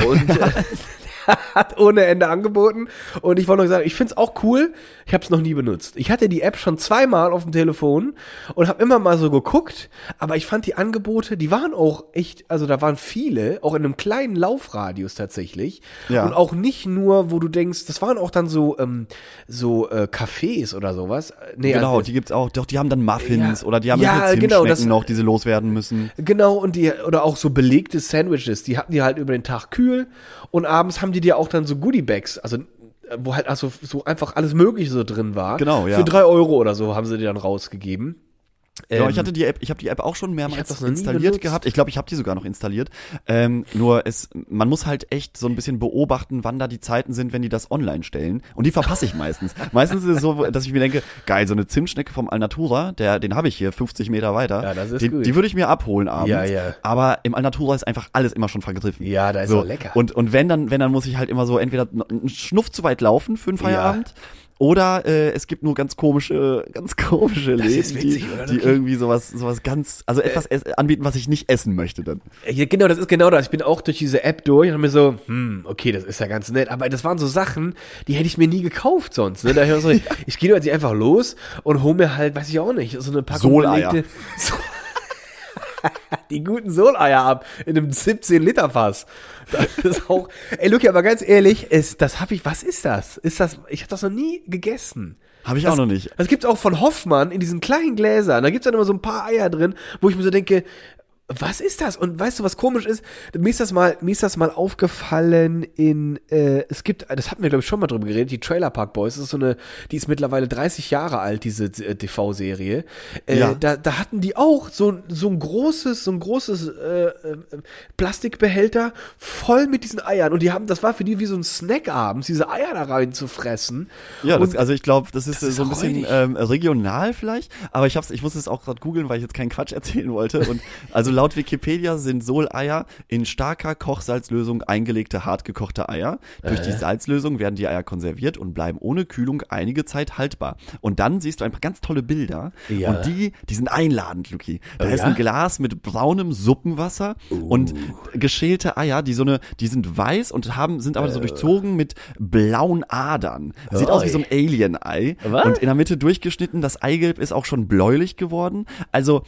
und äh, der hat ohne Ende angeboten. Und ich wollte noch sagen, ich find's auch cool. Ich habe es noch nie benutzt. Ich hatte die App schon zweimal auf dem Telefon und habe immer mal so geguckt. Aber ich fand die Angebote, die waren auch echt, also da waren viele, auch in einem kleinen Laufradius tatsächlich. Ja. Und auch nicht nur, wo du denkst, das waren auch dann so ähm, so äh, Cafés oder sowas. Nee, Genau, also, die gibt's auch. Doch, die haben dann Muffins Ja. oder die haben Ja, genau, das- noch, die sie loswerden müssen. Genau, und die, oder auch so belegte Sandwiches, die hatten die halt über den Tag kühl und abends haben die dir auch dann so Goodie-Bags, also äh, wo halt also so einfach alles Mögliche so drin war. Genau, ja. Für drei Euro oder so haben sie die dann rausgegeben. Ja, Ähm, ich hatte die App, ich habe die App auch schon mehrmals installiert gehabt. Ich glaube, ich habe die sogar noch installiert. Ähm, nur es, man muss halt echt so ein bisschen beobachten, wann da die Zeiten sind, wenn die das online stellen. Und die verpasse ich meistens. meistens ist es so, dass ich mir denke, geil, so eine Zimtschnecke vom Alnatura, der, den habe ich hier 50 Meter weiter. Ja, das ist die, gut. die würde ich mir abholen abends. Ja, ja. Aber im Alnatura ist einfach alles immer schon vergriffen. Ja, da ist so. lecker. Und, und wenn dann, wenn dann muss ich halt immer so entweder einen Schnuff zu weit laufen für einen Feierabend. Oder äh, es gibt nur ganz komische, ganz komische Das Läden, witzig, die, die irgendwie sowas, sowas ganz, also etwas ess- anbieten, was ich nicht essen möchte dann. Ja, genau, das ist genau das. Ich bin auch durch diese App durch und hab mir so, hm, okay, das ist ja ganz nett. Aber das waren so Sachen, die hätte ich mir nie gekauft sonst. Ne? Da hör ich, so, ich gehe jetzt einfach los und hol mir halt, weiß ich auch nicht, so eine Packung Soleier. belegte- So die guten Soleier ab in einem 17 Liter Fass. Das ist auch. Ey, Luki, aber ganz ehrlich, ist, das habe ich. Was ist das? Ist das? Ich habe das noch nie gegessen. Habe ich Das- auch noch nicht. Das gibt's auch von Hoffmann in diesen kleinen Gläsern. Da gibt's dann immer so ein paar Eier drin, wo ich mir so denke, Was ist das? Und weißt du, was komisch ist? Mir ist das mal, mir ist das mal aufgefallen in, äh, es gibt, das hatten wir glaube ich schon mal drüber geredet, die Trailer Park Boys, das ist so eine, die ist mittlerweile 30 Jahre alt, diese äh, TV-Serie. Äh, Ja. da, da hatten die auch so, so ein großes, so ein großes äh, äh, Plastikbehälter voll mit diesen Eiern. Und die haben, das war für die wie so ein Snack abends, diese Eier da rein zu fressen. Ja, das, also ich glaube, das ist das äh, ist so ein bisschen ähm, regional vielleicht, aber ich hab's, ich muss es auch gerade googeln, weil ich jetzt keinen Quatsch erzählen wollte. Und also laut Wikipedia sind Soleier in starker Kochsalzlösung eingelegte hartgekochte Eier. Durch Äh. die Salzlösung werden die Eier konserviert und bleiben ohne Kühlung einige Zeit haltbar. Und dann siehst du einfach ganz tolle Bilder Ja. und die, die sind einladend, Luki. Da Oh ist ja? ein Glas mit braunem Suppenwasser und geschälte Eier, die so eine, die sind weiß und haben, sind aber so durchzogen mit blauen Adern. Sieht aus wie so ein Alien-Ei. Und in der Mitte durchgeschnitten, das Eigelb ist auch schon bläulich geworden. Also,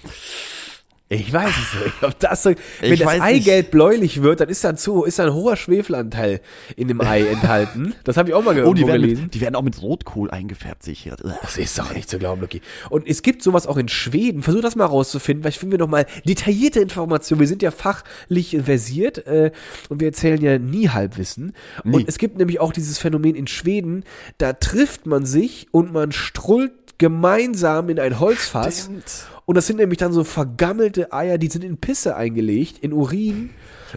Ich weiß es nicht. Ob das so, wenn Ich das Eigelb bläulich wird, dann ist dann zu, ist ein hoher Schwefelanteil in dem Ei enthalten. Das habe ich auch mal oh, die werden, gelesen. mit, die werden auch mit Rotkohl eingefärbt, sehe ich hier. Das ist doch nicht zu glauben, Lucky. Und es gibt sowas auch in Schweden. Versuch das mal rauszufinden. Vielleicht finden wir noch mal detaillierte Informationen. Wir sind ja fachlich versiert äh, und wir erzählen ja nie Halbwissen. Nie. Und es gibt nämlich auch dieses Phänomen in Schweden. Da trifft man sich und man strullt gemeinsam in ein Holzfass. Stimmt. Und das sind nämlich dann so vergammelte Eier, die sind in Pisse eingelegt, in Urin.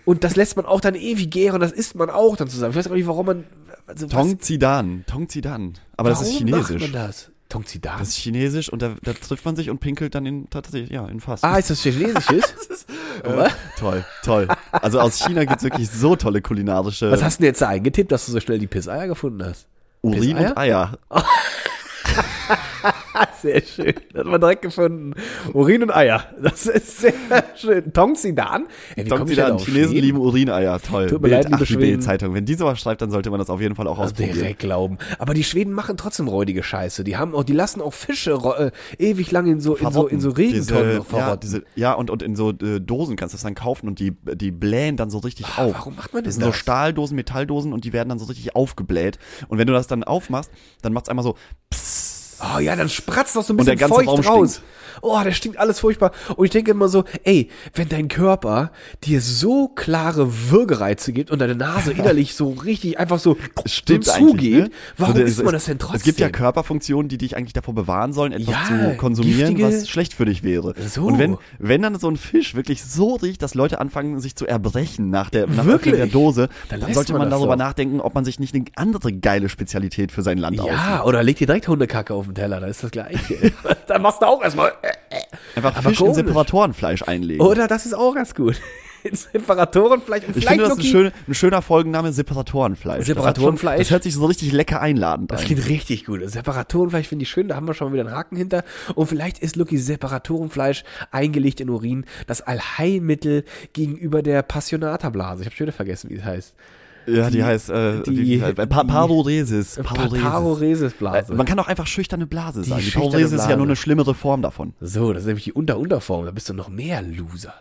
Und das lässt man auch dann ewig gären. Das isst man auch dann zusammen. Ich weiß gar nicht, warum man. Also was- Tong Zidan, Tong Zidan. Aber das ist warum macht chinesisch. man das? Tongzidan. Das ist chinesisch und da, da trifft man sich und pinkelt dann in, tatsächlich, ja, in Fass. Ah, ist das Chinesisches? Äh, toll, toll. Also aus China gibt's wirklich so tolle kulinarische Was hast du denn jetzt da eingetippt, dass du so schnell die Pisseier gefunden hast? Urin Pisseier? und Eier. Sehr schön. Das hat man direkt gefunden. Urin und Eier. Das ist sehr schön. Tongzidan? Ey, wie Tong komm ich denn Zidan, auf Chinesen Schweden? lieben Urineier. Toll. Tut mir leid, liebe Ach, die. Bild-Zeitung. Wenn die sowas schreibt, dann sollte man das auf jeden Fall auch Also ausprobieren. direkt glauben. Aber die Schweden machen trotzdem räudige Scheiße. Die haben auch, die lassen auch Fische äh, ewig lang in so, in so, in so. Regentonnen diese, ja, diese, ja, und, und in so äh, Dosen kannst du das dann kaufen und die, die blähen dann so richtig Ah, auf. warum macht man Das denn sind so das? Stahldosen, Metalldosen und die werden dann so richtig aufgebläht. Und wenn du das dann aufmachst, dann macht's einmal so psst. Oh ja, dann spratzt doch so ein Und der bisschen ganze feucht Raum raus. stinkt. Oh, der stinkt alles furchtbar. Und ich denke immer so, ey, wenn dein Körper dir so klare Würgereize gibt und deine Nase innerlich so richtig einfach so, Stimmt so eigentlich, zugeht, ne? warum So, isst man das denn trotzdem? Es gibt ja Körperfunktionen, die dich eigentlich davor bewahren sollen, etwas Ja, zu konsumieren, giftige- was schlecht für dich wäre. So. Und wenn, wenn dann so ein Fisch wirklich so riecht, dass Leute anfangen, sich zu erbrechen nach der, nach Wirklich? Der Dose, Dann dann, sollte man darüber doch. nachdenken, ob man sich nicht eine andere geile Spezialität für sein Land ja, aussucht. oder leg dir direkt Hundekacke auf den Teller, da ist das gleiche. dann machst du auch erstmal. Einfach Aber Fisch in. Separatorenfleisch einlegen. Oder das ist auch ganz gut. In Separatoren vielleicht. Und ich vielleicht finde das ein, Lucky- schöne, ein schöner Folgenname, Separatorenfleisch. Das hat Separatorenfleisch? Schon, das hört sich so richtig lecker einladend Das an. klingt richtig gut. Separatorenfleisch finde ich schön, da haben wir schon wieder einen Haken hinter. Und vielleicht ist Lucky Separatorenfleisch eingelegt in Urin das Allheilmittel gegenüber der Passionata-Blase. Ich habe schon wieder vergessen, wie es heißt. Ja, die, heißt äh, die- wie, äh, pa die- Paroresis. Paroresis. Paroresis-Blase. Äh, Man kann auch einfach schüchterne Blase sagen. Die Paroresis ist ja Blase. nur eine schlimmere Form davon. So, das ist nämlich die Unter-Unterform. Da bist du noch mehr Loser.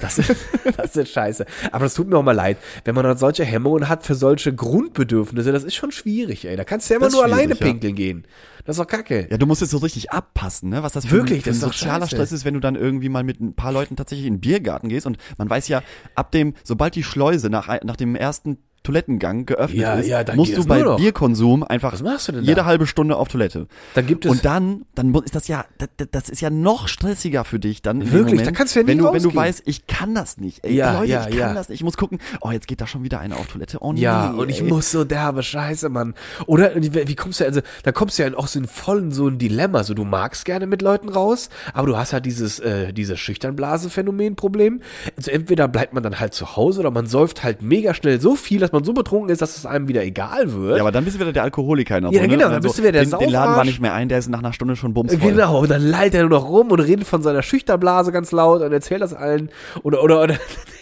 Das ist, das ist scheiße. Aber das tut mir auch mal leid. Wenn man dann solche Hemmungen hat für solche Grundbedürfnisse, das ist schon schwierig, ey. Da kannst du ja immer Das nur alleine ja. pinkeln gehen. Das ist doch kacke. Ja, du musst es so richtig abpassen, ne? Was das für, Wirklich, ein, für ein sozialer scheiße. Stress ist, wenn du dann irgendwie mal mit ein paar Leuten tatsächlich in den Biergarten gehst und man weiß ja, ab dem, sobald die Schleuse nach, nach dem ersten Toilettengang geöffnet Ja, ist, ja, dann musst du bei. Bierkonsum einfach Was machst du denn jede halbe Stunde auf Toilette. Dann gibt es- und dann, dann ist das ja, das, das ist ja noch stressiger für dich dann. Wirklich, Moment, da kannst du ja nie wenn du, wenn du weißt, ich kann das nicht. Ey, Ja, Leute, ja, ich kann das nicht. Ich muss gucken. Oh, jetzt geht da schon wieder einer auf Toilette. Oh nee. Ja, und ich ey. muss so derbe Scheiße, Mann. Oder wie kommst du, also da kommst du ja auch so in vollen so ein Dilemma. So, du magst gerne mit Leuten raus, aber du hast halt dieses, äh, dieses Schüchternblase-Phänomen-Problem. Also entweder bleibt man dann halt zu Hause oder man säuft halt mega schnell so viel, dass man so betrunken ist, dass es einem wieder egal wird. Ja, aber dann bist du wieder der Alkoholiker in der Ja, genau, Und dann bist du wieder der den, den Laden war nicht mehr ein, der ist nach einer Stunde schon bumsvoll. Genau, und dann lallt er nur noch rum und redet von seiner Schüchternblase ganz laut und erzählt das allen. Oder, oder, oder Der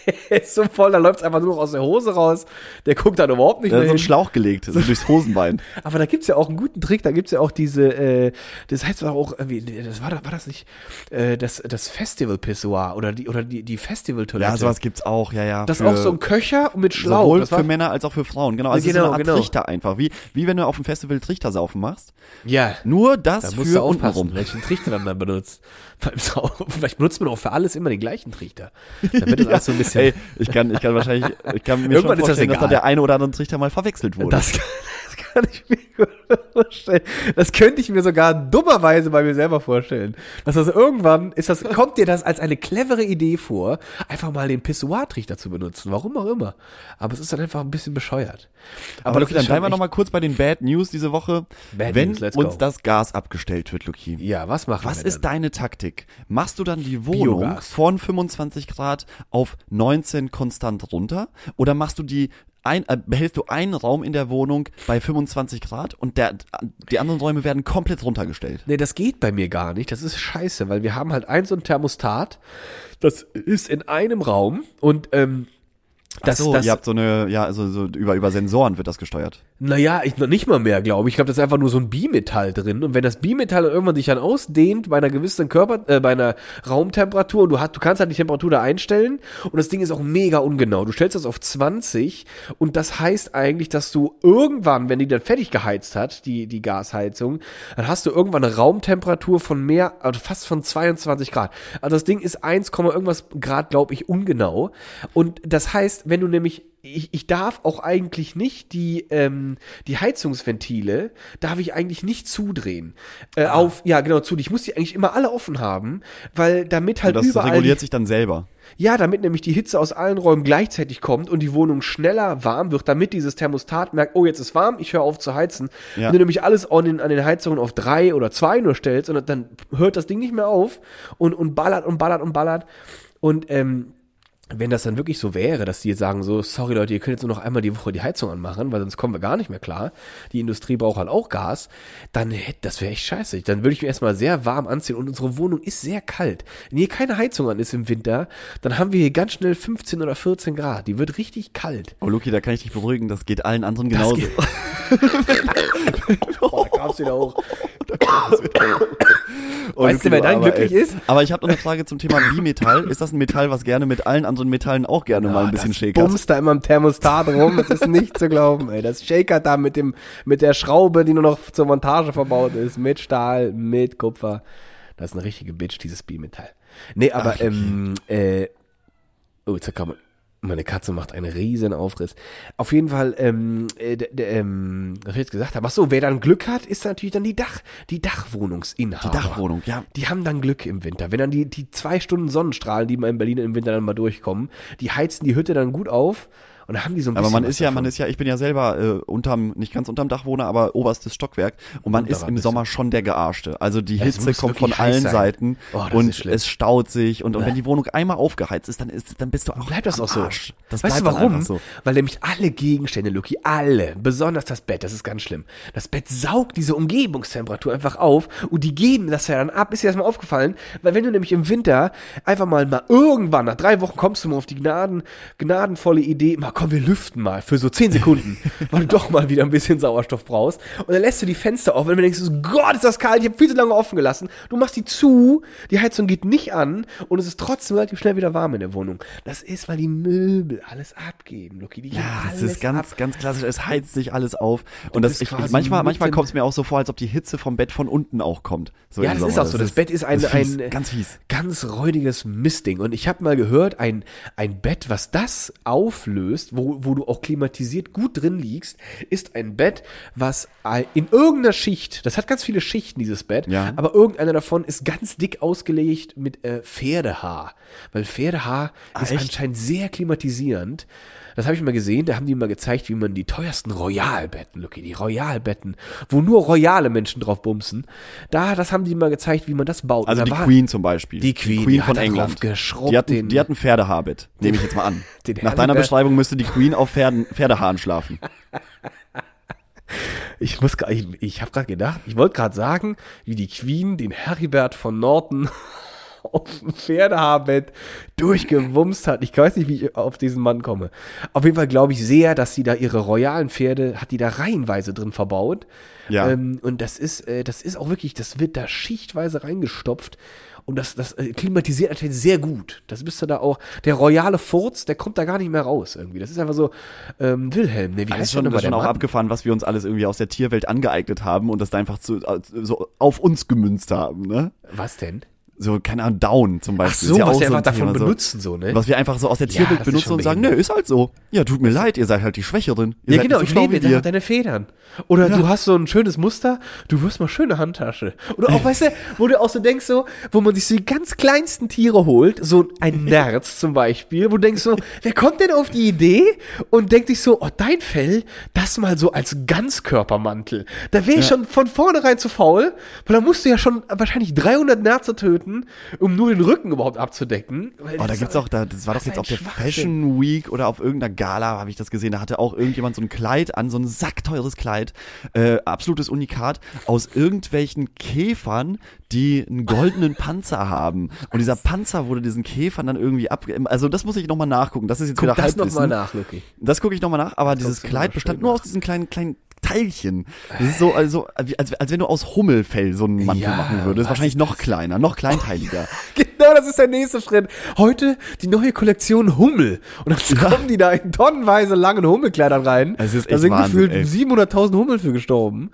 ist so voll, da läuft's einfach nur noch aus der Hose raus. Der guckt dann überhaupt nicht Da mehr ist so ein. Schlauch gelegt, so durchs Hosenbein. Aber da gibt's ja auch einen guten Trick, da gibt's ja auch diese, äh, das heißt auch, irgendwie, das war, war das nicht, äh, das, das Festival-Pissoir oder die, oder die, die Festival-Toilette. Ja, sowas gibt's auch, ja, ja. Das ist für- auch so ein Köcher mit Schlauch. Sowohl für Männer als auch für Frauen, genau. Also Genau, so eine Art genau. Trichter einfach. Wie, wie wenn du auf dem Festival Trichtersaufen machst. ja, Nur das da für musst du aufpassen, untenrum. welchen Trichter dann, benutzt. Saufen. Vielleicht benutzt man auch für alles immer den gleichen Trichter. Wird das alles so ein bisschen. Ey, ich kann, ich kann wahrscheinlich, ich kann mir Irgendwann schon ist das vorstellen, dass da der eine oder andere Trichter mal verwechselt wurde. Das kann, kann ich mir vorstellen. Das könnte ich mir sogar dummerweise bei mir selber vorstellen. Dass das irgendwann ist das, kommt dir das als eine clevere Idee vor, einfach mal den Pissoir-Trichter zu benutzen. Warum auch immer. Aber es ist dann einfach ein bisschen bescheuert. Aber das Luki, dann bleiben wir nochmal kurz bei den Bad News diese Woche. Bad Wenn News, uns das Gas abgestellt wird, Luki. Ja, was machen Was wir ist deine Taktik? Machst du dann die Wohnung Biogas. von 25 Grad auf 19 konstant runter? Oder machst du die ein, äh, behältst du einen Raum in der Wohnung bei 25 Grad und der, die anderen Räume werden komplett runtergestellt? Nee, das geht bei mir gar nicht. Das ist scheiße, weil wir haben halt ein so ein Thermostat. Das ist in einem Raum und ähm, das, Ach so, das, ihr habt so eine, ja, also so über, über Sensoren wird das gesteuert. Naja, ich, noch nicht mal mehr, glaube ich. Ich glaube, das ist einfach nur so ein Bimetall drin. Und wenn das Bimetall irgendwann sich dann ausdehnt bei einer gewissen Körper, äh, bei einer Raumtemperatur, und du, hast, du kannst halt die Temperatur da einstellen und das Ding ist auch mega ungenau. Du stellst das auf 20 und das heißt eigentlich, dass du irgendwann, wenn die dann fertig geheizt hat, die, die Gasheizung, dann hast du irgendwann eine Raumtemperatur von mehr, also fast von 22 Grad. Also das Ding ist 1, irgendwas Grad, glaube ich, ungenau. Und das heißt, wenn du nämlich ich, ich darf auch eigentlich nicht die, ähm, die Heizungsventile, darf ich eigentlich nicht zudrehen. Äh, Ah. Auf, ja, genau, zu. Ich muss die eigentlich immer alle offen haben, weil damit halt Und das überall. reguliert sich dann selber. Ja, damit nämlich die Hitze aus allen Räumen gleichzeitig kommt und die Wohnung schneller warm wird, damit dieses Thermostat merkt, oh, jetzt ist warm, ich höre auf zu heizen. Ja. Wenn du nämlich alles an den, an den Heizungen auf drei oder zwei nur stellst, und dann hört das Ding nicht mehr auf und, und ballert und ballert und ballert. Und ähm, wenn das dann wirklich so wäre, dass die jetzt sagen so, sorry Leute, ihr könnt jetzt nur noch einmal die Woche die Heizung anmachen, weil sonst kommen wir gar nicht mehr klar. Die Industrie braucht halt auch Gas. Dann hätte, das wäre echt scheiße. Dann würde ich mir erstmal sehr warm anziehen und unsere Wohnung ist sehr kalt. Wenn hier keine Heizung an ist im Winter, dann haben wir hier ganz schnell 15 oder 14 Grad. Die wird richtig kalt. Oh, Luki, da kann ich dich beruhigen, das geht allen anderen genauso. Oh, da kam's wieder hoch. Weißt du, wer dann aber, glücklich ey. ist? Aber ich habe noch eine Frage zum Thema Bimetall. Ist das ein Metall, was gerne mit allen anderen Metallen auch gerne mal ein bisschen das shakert? bumst da immer im Thermostat rum. Das ist nicht zu glauben, ey. Das shakert da mit dem, mit der Schraube, die nur noch zur Montage verbaut ist, mit Stahl, mit Kupfer. Das ist eine richtige Bitch, dieses Bimetall. Nee, aber, Ach, okay. ähm, äh, oh, jetzt kann man, meine Katze macht einen riesen Aufriss. Auf jeden Fall, ähm, äh, ähm, was ich jetzt gesagt habe, ach so, wer dann Glück hat, ist natürlich dann die Dach, die Dachwohnungsinhaber. Die Dachwohnung, ja. Die haben dann Glück im Winter. Wenn dann die, die zwei Stunden Sonnenstrahlen, die mal in Berlin im Winter dann mal durchkommen, die heizen die Hütte dann gut auf und dann haben die so ein bisschen. Aber man ist ja, davon. man ist ja, ich bin ja selber äh, unterm, nicht ganz unterm Dachwohner, aber oberstes Stockwerk und man Unterer ist im Sommer schon der Gearschte. Also die es Hitze kommt von allen sein. Seiten Oh, und es staut sich und, und wenn die Wohnung einmal aufgeheizt ist, dann ist, dann bist du auch Bleibt das auch so? Arsch. Das weißt du warum? So. Weil nämlich alle Gegenstände, Luki, alle, besonders das Bett, das ist ganz schlimm. Das Bett saugt diese Umgebungstemperatur einfach auf und die geben das ja dann ab. Ist dir das mal aufgefallen? Weil wenn du nämlich im Winter einfach mal, mal irgendwann, nach drei Wochen kommst du mal auf die Gnaden, gnadenvolle Idee, mal komm, wir lüften mal für so zehn Sekunden, weil du doch mal wieder ein bisschen Sauerstoff brauchst. Und dann lässt du die Fenster auf, wenn du denkst, so, Gott, ist das kalt, ich habe viel zu lange offen gelassen. Du machst die zu, die Heizung geht nicht an und es ist trotzdem relativ schnell wieder warm in der Wohnung. Das ist, weil die Möbel alles abgeben, Luki. Die Ja, das ist ganz, ab. ganz klassisch. Es heizt sich alles auf. Und das, ich, manchmal, manchmal kommt es mir auch so vor, als ob die Hitze vom Bett von unten auch kommt. So Ja, das ist Sommer. auch so. Das, Bett ist ein, das fies, ein ganz fies. ganz räudiges Mistding. Und ich habe mal gehört, ein, ein Bett, was das auflöst, wo, wo du auch klimatisiert gut drin liegst, ist ein Bett, was in irgendeiner Schicht, das hat ganz viele Schichten, dieses Bett, Ja. aber irgendeiner davon ist ganz dick ausgelegt mit äh, Pferdehaar. Weil Pferdehaar ist echt? anscheinend sehr klimatisierend. Das habe ich mal gesehen, da haben die mal gezeigt, wie man die teuersten Royalbetten, Lucky, die Royalbetten, wo nur royale Menschen drauf bumsen, da, das haben die mal gezeigt, wie man das baut. Also die da war- Queen zum Beispiel. Die Queen, Queen die von England. Die hat, den- die hat ein Pferdehaarbett. Nehme ich jetzt mal an. Nach deiner. Beschreibung müsste die Queen auf Pferden, Pferdehaaren schlafen. Ich muss, ich, ich habe gerade gedacht, ich wollte gerade sagen, wie die Queen den Heribert von Norton auf dem Pferdehaarbett durchgewumst hat. Ich weiß nicht, wie ich auf diesen Mann komme. Auf jeden Fall glaube ich sehr, dass sie da ihre royalen Pferde, hat die da reihenweise drin verbaut. Ja. Ähm, und das ist, äh, das ist auch wirklich, das wird da schichtweise reingestopft. Und das, das äh, klimatisiert natürlich sehr gut. Das bist du da auch. Der royale Furz, der kommt da gar nicht mehr raus irgendwie. Das ist einfach so, ähm, Wilhelm, ne, wie Das heißt ist schon, der das schon auch Mann? abgefahren, was wir uns alles irgendwie aus der Tierwelt angeeignet haben und das da einfach zu, so auf uns gemünzt haben, ne? Was denn? So, keine Ahnung, Down zum Ach Beispiel. so, ist ja was wir so einfach ein Thema, davon so. benutzen, so, ne? Was wir einfach so aus der Ja, Tierwelt ist benutzen und sagen, nö, ist halt so. Ja, tut mir leid, ihr seid halt die Schwächeren. Ihr Ja, genau, ich so lebe wie jetzt einfach deine Federn. Oder du hast so ein schönes Muster, du wirst mal schöne Handtasche. Oder auch, weißt du, wo du auch so denkst, so, wo man sich so die ganz kleinsten Tiere holt, so ein Nerz zum Beispiel, wo du denkst so, wer kommt denn auf die Idee und denkt sich so, oh, dein Fell, das mal so als Ganzkörpermantel. Da wäre ich schon von vornherein zu faul, weil da musst du ja schon wahrscheinlich 300 Nerze töten, um nur den Rücken überhaupt abzudecken. Weil Oh, da das- gibt's auch, da, das war das doch jetzt auf der. Fashion Week oder auf irgendeiner Gala, habe ich das gesehen. Da hatte auch irgendjemand so ein Kleid an, so ein sackteures Kleid, äh, absolutes Unikat, aus irgendwelchen Käfern, die einen goldenen Panzer haben. Und dieser Panzer wurde diesen Käfern dann irgendwie ab. Also das muss ich nochmal nachgucken. Das ist jetzt Guck wieder das nochmal nach, Lucky. Das gucke ich nochmal nach, aber dieses du Kleid bestand schön nur nach. aus diesen kleinen, kleinen Teilchen. Das ist so, also, als, als wenn du aus Hummelfell so einen Mantel Ja, machen würdest. Wahrscheinlich noch kleiner, noch kleinteiliger. Genau, das ist der nächste Schritt. Heute die neue Kollektion Hummel. Und dann kommen die da in tonnenweise langen Hummelkleidern rein. Es ist da echt sind Wahnsinn, gefühlt ey. 700.000 Hummel für gestorben.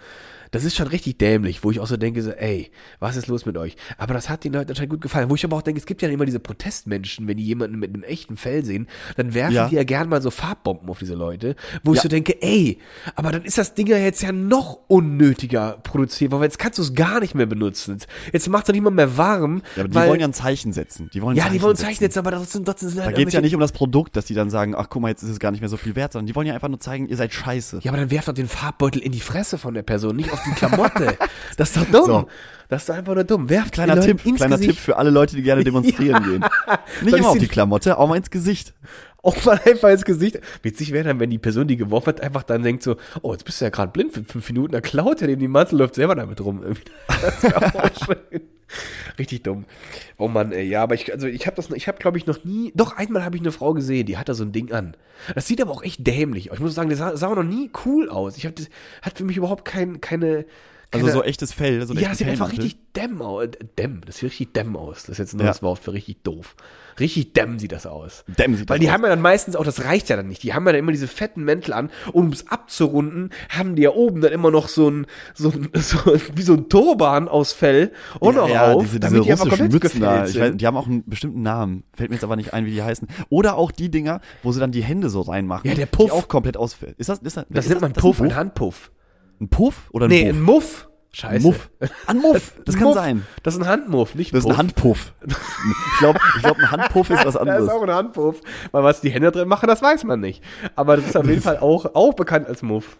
Das ist schon richtig dämlich, wo ich auch so denke, so, ey, was ist los mit euch? Aber das hat den Leuten anscheinend gut gefallen. Wo ich aber auch denke, es gibt ja immer diese Protestmenschen, wenn die jemanden mit einem echten Fell sehen, dann werfen Ja. die ja gern mal so Farbbomben auf diese Leute, wo ich Ja. so denke, ey, aber dann ist das Ding ja jetzt ja noch unnötiger produziert, weil jetzt kannst du es gar nicht mehr benutzen. Jetzt macht es doch nicht mal mehr warm. Ja, aber die weil, wollen ja ein Zeichen setzen. Die wollen ein ja, Zeichen die wollen setzen. Zeichen jetzt, aber das sind, das sind Da halt geht's ja nicht um das Produkt, dass die dann sagen, ach guck mal, jetzt ist es gar nicht mehr so viel wert, sondern die wollen ja einfach nur zeigen, ihr seid scheiße. Ja, aber dann werft doch den Farbbeutel in die Fresse von der Person, nicht auf die Klamotte. das ist doch dumm. So. Das ist einfach nur dumm. Werft Kleiner Tipp, kleiner Gesicht. Tipp für alle Leute, die gerne demonstrieren gehen. Nicht immer auf die- die Klamotte, auch mal ins Gesicht. Auch mal einfach ins Gesicht. Witzig wäre dann, wenn die Person, die geworfen hat, einfach dann denkt so, oh, jetzt bist du ja gerade blind für fünf Minuten, dann klaut er dem die Mantel, läuft selber damit rum. Das auch schön. Richtig dumm. Oh Mann, ey, ja, aber ich, also ich habe das, ich habe glaube ich noch nie, doch einmal habe ich eine Frau gesehen, die hat da so ein Ding an. Das sieht aber auch echt dämlich aus. Ich muss sagen, das sah, sah noch nie cool aus. Ich habe das, hat für mich überhaupt kein, keine, Also so echtes Fell. So ja, sieht einfach richtig dämm aus. Dämm, das sieht richtig dämm aus. Das ist jetzt ein neues Ja. Wort für richtig doof. Richtig dämm sieht das aus. Dämm sieht Weil das die aus. haben ja dann meistens auch, das reicht ja dann nicht. Die haben ja dann immer diese fetten Mäntel an. Und um es abzurunden, haben die ja oben dann immer noch so ein, so ein, so, wie so ein Turban aus Fell und noch ja, auf, diese, diese die russischen Mützen da. Ich weiß, die haben auch einen bestimmten Namen. Fällt mir jetzt aber nicht ein, wie die heißen. Oder auch die Dinger, wo sie dann die Hände so reinmachen. Ja, der Puff. Die auch komplett ausfällt. Ist das, ist das, Das ist nennt man das Puff, ein ein Handpuff. Ein Puff oder ein Nee, ein Puff? Muff. Scheiße. Muff. Ein Muff. Das kann Muff. sein. Das ist ein Handmuff, nicht Das ist ein Puff. Handpuff. Ich glaube, ich glaub, ein Handpuff ist was Das anderes. ist auch ein Handpuff. Weil was die Hände drin machen, das weiß man nicht. Aber das ist auf jeden Fall auch, auch bekannt als Muff.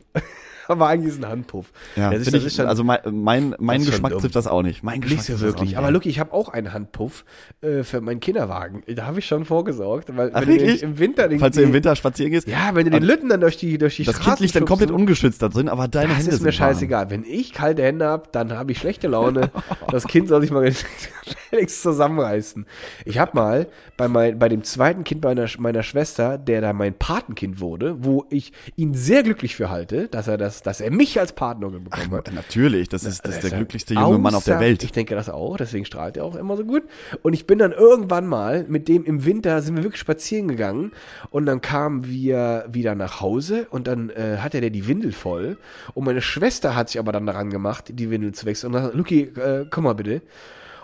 Aber eigentlich ist es ein Handpuff. Ja, das ist, das ich, schon also mein, mein, mein Geschmack trifft das auch nicht. Mein Geschmack nicht so trifft das auch wirklich. nicht. Aber Lucky, ich habe auch einen Handpuff äh, für meinen Kinderwagen. Da habe ich schon vorgesorgt. Weil Ach, wenn du wirklich? den im Winter den, Falls du im Winter spazieren gehst, Ja, wenn du den Lütten dann durch die, durch die das Kind Straßen liegt dann komplett schubst, ungeschützt da drin, aber deine das Hände ist mir sind warm. scheißegal. Wenn ich kalte Hände habe, dann habe ich schlechte Laune. Das Kind soll sich mal gefälligst zusammenreißen. Ich habe mal bei, mein, bei dem zweiten Kind meiner, meiner Schwester, der da mein Patenkind wurde, wo ich ihn sehr glücklich für halte, dass er das, dass er mich als Patenonkel bekommen hat. Natürlich, das ist, das ist der Also, glücklichste junge Mann auf der Welt. Ich denke das auch, deswegen strahlt er auch immer so gut. Und ich bin dann irgendwann mal mit dem im Winter, sind wir wirklich spazieren gegangen und dann kamen wir wieder nach Hause und dann äh, hatte der die Windel voll und meine Schwester hat sich aber dann daran gemacht, die Windel zu wechseln und dann, Luki, äh, komm mal bitte.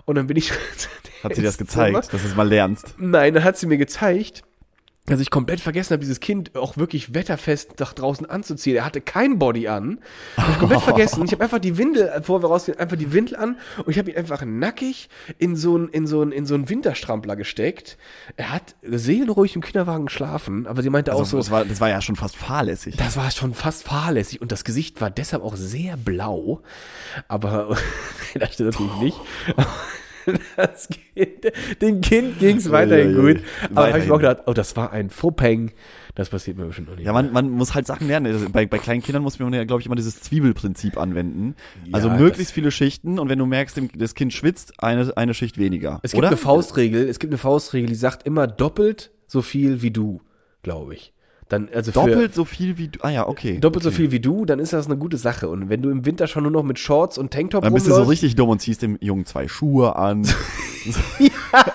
Und dann bin ich. Hat sie das gezeigt, Zimmer. dass du es mal lernst. Nein, dann hat sie mir gezeigt, dass ich komplett vergessen habe, dieses Kind auch wirklich wetterfest nach draußen anzuziehen. Er hatte kein Body an. Hab ich komplett vergessen. Ich habe einfach die Windel, äh, bevor wir rausgehen, einfach die Windel an und ich habe ihn einfach nackig in so einen in so einen in so einen Winterstrampler gesteckt. Er hat seelenruhig im Kinderwagen geschlafen, aber sie meinte auch Also, so, das, war, das war ja schon fast fahrlässig. das war schon fast fahrlässig und das Gesicht war deshalb auch sehr blau. Aber das stimmt natürlich nicht. das kind, dem Kind ging es weiterhin Uiuiui. gut. Aber habe ich mir auch Weiterhin. gedacht, oh, das war ein Fauxpeng. Das passiert mir bestimmt noch nicht. Ja, man, man muss halt Sachen lernen. Also Bei, bei kleinen Kindern muss man ja, glaube ich, immer dieses Zwiebelprinzip anwenden. also Ja, möglichst das- viele Schichten und wenn du merkst, das Kind schwitzt, eine, eine Schicht weniger. es gibt oder? eine Faustregel, es gibt eine Faustregel, die sagt immer doppelt so viel wie du, glaube ich. Dann, also Doppelt so viel wie du. Ah ja, okay. doppelt so viel wie du, dann ist das eine gute Sache. Und wenn du im Winter schon nur noch mit Shorts und Tanktop Dann bist du so rumläufst, richtig dumm und ziehst dem Jungen zwei Schuhe an.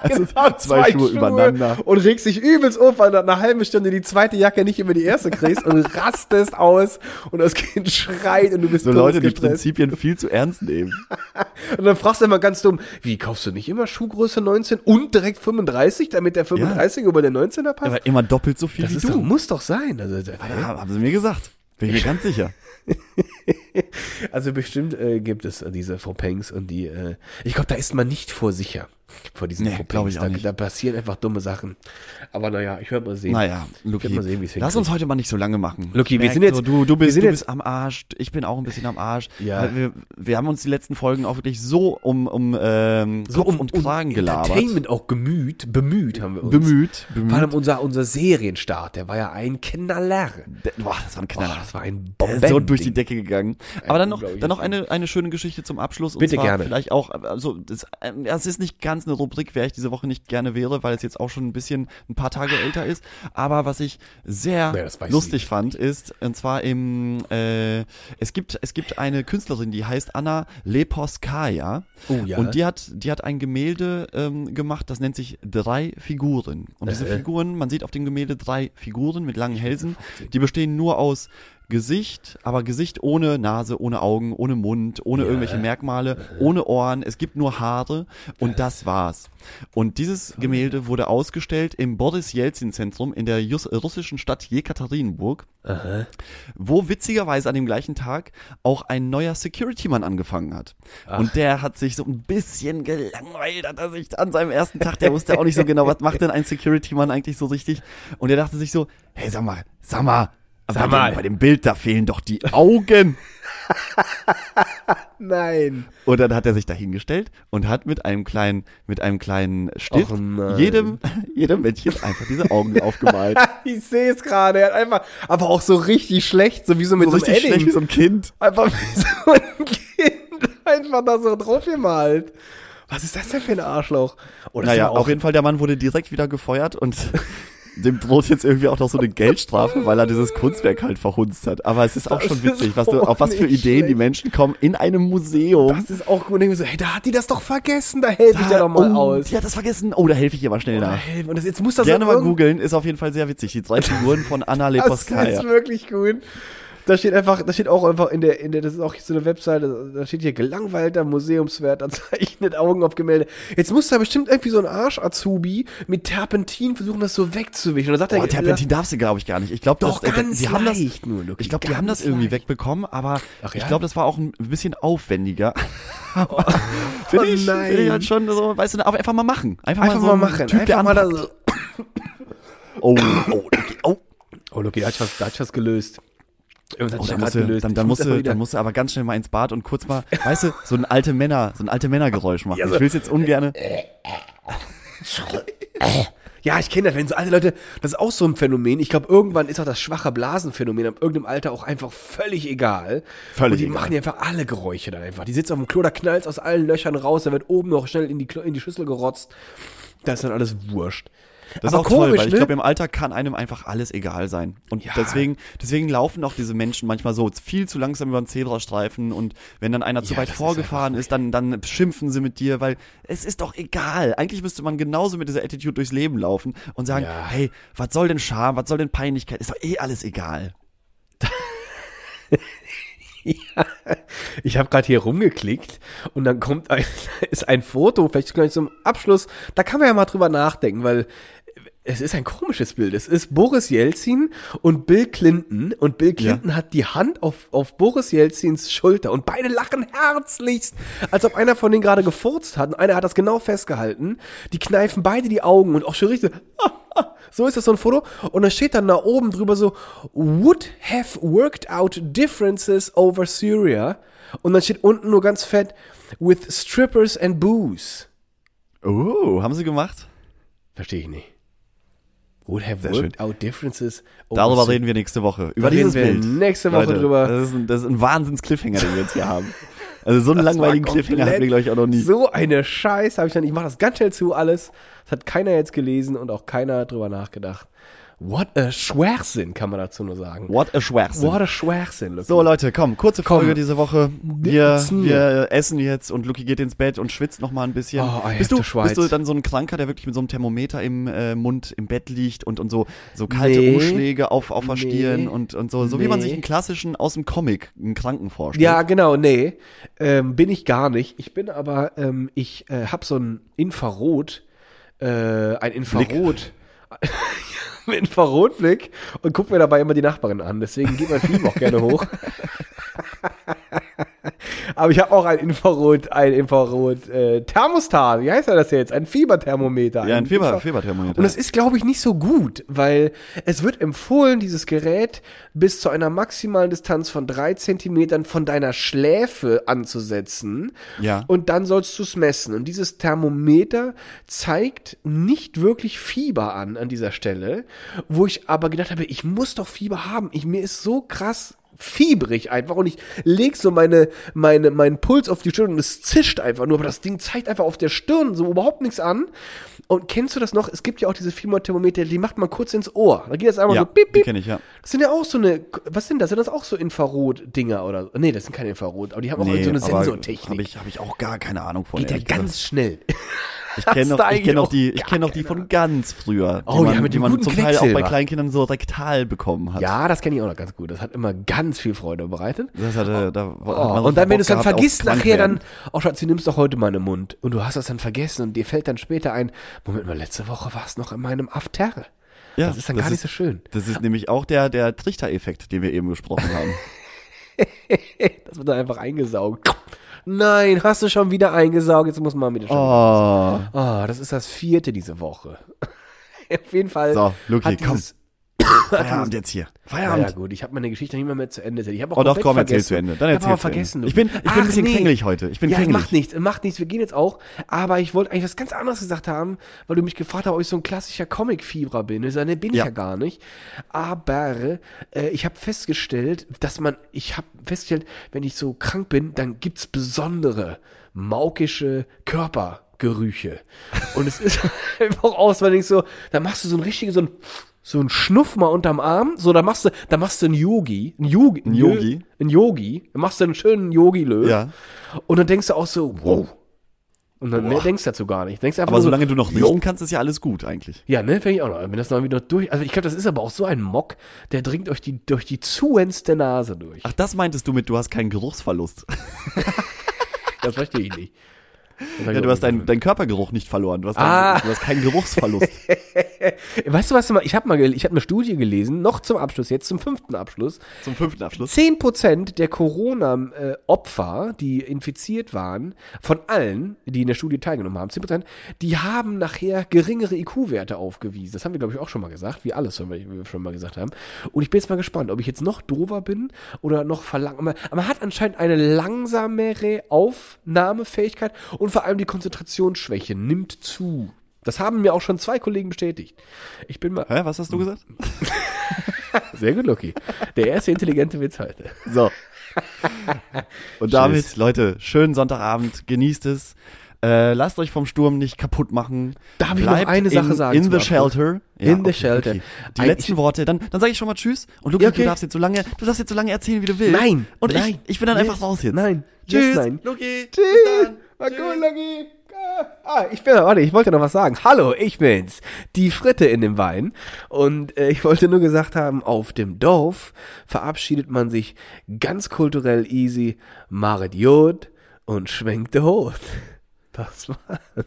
also zwei Schuhe übereinander. und regst dich übelst auf, weil du nach einer halben Stunde die zweite Jacke nicht über die erste kriegst und rastest aus und das Kind schreit und du bist So Leute, die. Prinzipien viel zu ernst nehmen. Und dann fragst du immer ganz dumm, wie kaufst du nicht immer Schuhgröße 19 und direkt 35, damit der 35 über den 19er passt? Aber immer doppelt so viel das wie ist du. doch, muss doch sein. Also, Ja, haben sie mir gesagt. Bin ich mir ganz sicher. also bestimmt äh, gibt es diese Fauxpangs und die, äh, ich glaube, da ist man nicht vor sicher. Vor diesen Nee, Fauxpangs. ich da, da passieren einfach dumme Sachen. Aber naja, ich werde mal sehen. Naja, Ich Luki, mal sehen, wie's lass uns heute mal nicht so lange machen. Luki, wir sind jetzt- So, du, du, bist, du bist am Arsch, ich bin auch ein bisschen am Arsch. Ja. Wir, wir haben uns die letzten Folgen auch wirklich so um, um ähm, so Kopf und Kragen gelabert. Entertainment auch gemüht, bemüht haben wir uns. Bemüht, bemüht. Vor allem unser, unser Serienstart, der war ja ein Knaller. Boah, das war ein Oh, Knaller. das war ein Der Bomben. ist so durch die Decke gegangen. Aber dann noch, dann noch eine, eine schöne Geschichte zum Abschluss. Und Bitte zwar gerne. Vielleicht auch, also, das, ähm, ja, es ist nicht ganz eine Rubrik, wer ich diese Woche nicht gerne wäre, weil es jetzt auch schon ein bisschen, ein paar Tage älter ist. Aber was ich sehr Ja, das lustig ich. fand, ist, und zwar im, äh, es gibt, es gibt eine Künstlerin, die heißt Anna Leposkaya. Oh ja. Und die hat, die hat ein Gemälde ähm, gemacht, das nennt sich Drei Figuren. Und diese Äh. Figuren, man sieht auf dem Gemälde drei Figuren mit langen Hälsen, die bestehen nur aus Gesicht, aber Gesicht ohne Nase, ohne Augen, ohne Mund, ohne irgendwelche Merkmale, ohne Ohren. Es gibt nur Haare und das war's. Und dieses Gemälde wurde ausgestellt im Boris Jelzin Zentrum in der russischen Stadt Jekaterinburg, wo witzigerweise an dem gleichen Tag auch ein neuer Security-Mann angefangen hat. Und der hat sich so ein bisschen gelangweilt, hat er sich an seinem ersten Tag, der wusste auch nicht so genau, was macht denn ein Security-Mann eigentlich so richtig. Und er dachte sich so, hey, sag mal, sag mal, Sag bei, mal. Dem, bei dem Bild, da fehlen doch die Augen. Nein. Und dann hat er sich dahingestellt und hat mit einem kleinen, mit einem kleinen Stift jedem, jedem Männchen einfach diese Augen aufgemalt. Ich sehe es gerade. Er hat einfach, aber auch so richtig schlecht, so wie so mit so so, richtig einem schlecht wie so ein Kind. Einfach wie so ein Kind. Einfach da so drauf gemalt. Was ist das denn für ein Arschloch? Oh, Naja, auf jeden Fall, der Mann wurde direkt wieder gefeuert und dem droht jetzt irgendwie auch noch so eine Geldstrafe, weil er dieses Kunstwerk halt verhunzt hat. Aber es ist auch Das schon witzig, was du, auf was für Ideen die schlecht. Menschen kommen in einem Museum. Das ist auch gut. Und ich so, hey, da hat die das doch vergessen. Da helfe ich ja doch mal oh, aus. Die hat das vergessen. Oh, da helfe ich ihr mal schnell Da nach. helfe. Und das, jetzt muss das Gerne mal googeln, ist auf jeden Fall sehr witzig. Die drei Figuren von Anna Das Leposkaya. ist wirklich gut. Da steht einfach, da steht auch einfach in der, in der, das ist auch so eine Webseite, da steht hier gelangweilter Museumswärter zeichnet Augen auf Gemälde. Jetzt muss da bestimmt irgendwie so ein Arsch-Azubi mit Terpentin versuchen, das so wegzuwischen. Und dann sagt Oh, er, Terpentin darfst du, glaube ich, gar nicht. Ich glaube, Doch, das, äh, ganz sie haben das, nur, Luki, ich glaube, die haben das irgendwie leicht. wegbekommen, aber Ach ich ja? glaube, das war auch ein bisschen aufwendiger. Finde Oh ich, nein. finde ich halt schon so, weißt du, aber einfach mal machen. Einfach, einfach mal, so mal machen. Typ, einfach mal da so. Oh, oh, okay, oh. Oh, Luki, da hat sich was, da hat was gelöst. Oh, dann da musst, du, gelöst. dann, dann, muss musst du, dann musst du aber ganz schnell mal ins Bad und kurz mal, weißt du, so ein alte Männer, so ein alte Männergeräusch machen. Ja, so- Ich will es jetzt ungern. Ja, ich kenne das, wenn so alte Leute, das ist auch so ein Phänomen. Ich glaube, irgendwann ist auch das schwache Blasenphänomen ab irgendeinem Alter auch einfach völlig egal. Völlig Und die egal. machen ja einfach alle Geräusche dann einfach. Die sitzen auf dem Klo, da knallt aus allen Löchern raus, da wird oben noch schnell in die, Klo, in die Schüssel gerotzt. Da ist dann alles wurscht. Das Aber ist auch toll, komisch, weil ich ne? glaube, im Alter kann einem einfach alles egal sein. Und Ja. deswegen, deswegen laufen auch diese Menschen manchmal so viel zu langsam über den Zebrastreifen und wenn dann einer zu Ja, weit das ist vorgefahren ist, dann, dann schimpfen sie mit dir, weil es ist doch egal. Eigentlich müsste man genauso mit dieser Attitude durchs Leben laufen und sagen, Ja. hey, was soll denn Scham, was soll denn Peinlichkeit? Ist doch eh alles egal. Ich habe gerade hier rumgeklickt und dann kommt ein, ist ein Foto, vielleicht gleich zum Abschluss, da kann man ja mal drüber nachdenken, weil es ist ein komisches Bild. Es ist Boris Jelzin und Bill Clinton und Bill Clinton hat die Hand auf, auf Boris Jelzins Schulter und beide lachen herzlichst, als ob einer von denen gerade gefurzt hat und einer hat das genau festgehalten. Die kneifen beide die Augen und auch schon richtig so ist das so ein Foto und da steht dann da oben drüber so would have worked out differences over Syria und dann steht unten nur ganz fett with strippers and booze. Oh, haben sie gemacht? Verstehe ich nicht. Would have Sehr worked out differences. Darüber overseas. reden wir nächste Woche. Über Da reden dieses wir Bild. nächste Woche Leute, drüber. Das ist ein, das ist ein Wahnsinns-Cliffhanger, den wir jetzt hier haben. Also so einen Das langweiligen Cliffhanger hatten wir, glaube ich, auch noch nie. So eine Scheiße habe ich dann. Ich mache das ganz schnell zu alles. Das hat keiner jetzt gelesen und auch keiner drüber nachgedacht. What a Schwachsinn, kann man dazu nur sagen. What a Schwachsinn. What a Schwachsinn. Lucky. So, Leute, komm, kurze Folge Komm. diese Woche. Wir, wir essen jetzt und Lucky geht ins Bett und schwitzt noch mal ein bisschen. Oh, bist, du, Schweiz. bist du dann so ein Kranker, der wirklich mit so einem Thermometer im äh, Mund im Bett liegt und, und so, so kalte Nee. Umschläge auf, auf der Nee. Stirn und, und so, so wie man Nee. sich einen klassischen aus dem Comic, einen Kranken vorstellt. Ja, genau, nee. Ähm, bin ich gar nicht. Ich bin aber, ähm, ich äh, habe so ein Infrarot, äh, ein Infrarot. Ein Infrarotblick und guck mir dabei immer die Nachbarin an. Deswegen geht mein Film auch gerne hoch. Aber ich habe auch ein Infrarot, ein Infrarot äh, Thermostat. Wie heißt er das jetzt? Ein Fieberthermometer. Ja, ein Fieber, Infra- Fieberthermometer. und das ist, glaube ich, nicht so gut, weil es wird empfohlen, dieses Gerät bis zu einer maximalen Distanz von drei Zentimetern von deiner Schläfe anzusetzen. Ja. Und dann sollst du es messen. Und dieses Thermometer zeigt nicht wirklich Fieber an an dieser Stelle, wo ich aber gedacht habe, ich muss doch Fieber haben. Ich, mir ist so krass fiebrig einfach und ich leg so meine, meine, meinen Puls auf die Stirn und es zischt einfach nur, aber das Ding zeigt einfach auf der Stirn so überhaupt nichts an. Und kennst du das noch? Es gibt ja auch diese Fieberthermometer, die macht man kurz ins Ohr. Da geht das einmal ja, so piep, die piep. kenne ich, ja. Das sind ja auch so eine, was sind das? Sind das auch so Infrarot-Dinger oder? Nee, das sind keine Infrarot, aber die haben auch so eine Sensortechnik. Habe ich, hab ich auch gar keine Ahnung von. Geht ja gesagt. ganz schnell. Ich kenne noch, ich kenn noch die, ich gar kenn noch die von ganz früher, Oh, die ja, man, mit die man zum Teil auch bei. Kleinkindern so rektal bekommen hat. Ja, das kenne ich auch noch ganz gut. Das hat immer ganz viel Freude bereitet. Das hatte, da hat Oh, man so und dann, wenn du es dann vergisst, nachher dann, oh Schatz, du nimmst doch heute meinen Mund. Und du hast das dann vergessen und dir fällt dann später ein, Moment mal, letzte Woche war es noch in meinem After. Ja, das ist dann gar nicht so schön. Das ist nämlich auch der, der Trichter-Effekt, den wir eben besprochen haben. Das wird dann einfach eingesaugt. Nein, hast du schon wieder eingesaugt, jetzt muss man wieder schon. Oh. Oh, das ist das vierte diese Woche. Auf jeden Fall. So, Luki, hat komm. dieses, Feierabend jetzt hier. Feierabend. ja gut, ich habe meine Geschichte nicht mehr, mehr zu Ende erzählt. Ich habe auch Oh doch, komm, erzähl vergessen. zu Ende. Dann ich erzähl Ende. vergessen. du. Ich bin, ich bin Ach, ein bisschen nee. heute. Ich bin ja, krängelig. macht nichts, macht nichts. Wir gehen jetzt auch. Aber ich wollte eigentlich was ganz anderes gesagt haben, weil du mich gefragt hast, ob ich so ein klassischer Comic-Fieber bin. Ich sage, nee, bin ich Ja. ja gar nicht. Aber äh, ich habe festgestellt, dass man, ich habe festgestellt, wenn ich so krank bin, dann gibt's besondere maukische Körpergerüche. Und es ist einfach aus, weil ich so, da machst du so ein richtiges, so ein so ein Schnuff mal unterm Arm, so da machst du, da machst du einen Yogi, einen Yogi, Ein Yogi? einen Yogi, dann machst du einen schönen Yogi-Löw. Ja. Und dann denkst du auch so, wow. Und dann Boah. denkst du dazu gar nicht. Denkst einfach Aber nur solange du noch riechen kannst, ist ja alles gut eigentlich. Ja, ne, finde ich auch noch. Wenn das noch wieder durch. Also ich glaube, das ist aber auch so ein Mock, der dringt durch die, durch die zuendste Nase durch. Ach, das meintest du mit, du hast keinen Geruchsverlust. Das verstehe ich nicht. Ja, du hast deinen dein Körpergeruch nicht verloren. Du hast, Ah. deinen, du hast keinen Geruchsverlust. Weißt du was? Ich habe mal, ich habe eine Studie gelesen, noch zum Abschluss, jetzt zum fünften Abschluss. Zum fünften Abschluss. 10% der Corona-Opfer, die infiziert waren, von allen, die in der Studie teilgenommen haben, 10%, die haben nachher geringere IQ-Werte aufgewiesen. Das haben wir, glaube ich, auch schon mal gesagt, wie alles, was wir schon mal gesagt haben. Und ich bin jetzt mal gespannt, ob ich jetzt noch dover bin oder noch verlangt. Aber man hat anscheinend eine langsamere Aufnahmefähigkeit und vor allem die Konzentrationsschwäche nimmt zu. Das haben mir auch schon zwei Kollegen bestätigt. Ich bin mal Hä, was hast du gesagt? sehr gut, Lucky. Der erste intelligente Witz heute. So. Und damit, Leute, schönen Sonntagabend, genießt es. Äh, lasst euch vom Sturm nicht kaputt machen. Darf ich noch Bleibt eine Sache in, sagen In the shelter. In the shelter. Die Ein- letzten Worte, dann, dann sage ich schon mal Tschüss. Und Luki, Ja, okay. du darfst jetzt so lange, du darfst jetzt so lange erzählen, wie du willst. Nein, Und nein. ich, ich bin dann Yes. einfach raus jetzt. Nein. Tschüss. Yes, nein. Luki. Tschüss. Tschüss. cool, Lucky. Ah, ich bin, warte, ich wollte noch was sagen. Hallo, ich bin's. Die Fritte in dem Wein. Und äh, ich wollte nur gesagt haben, auf dem Dorf verabschiedet man sich ganz kulturell easy, maret Jod und schwenkt de Hut. Das war's.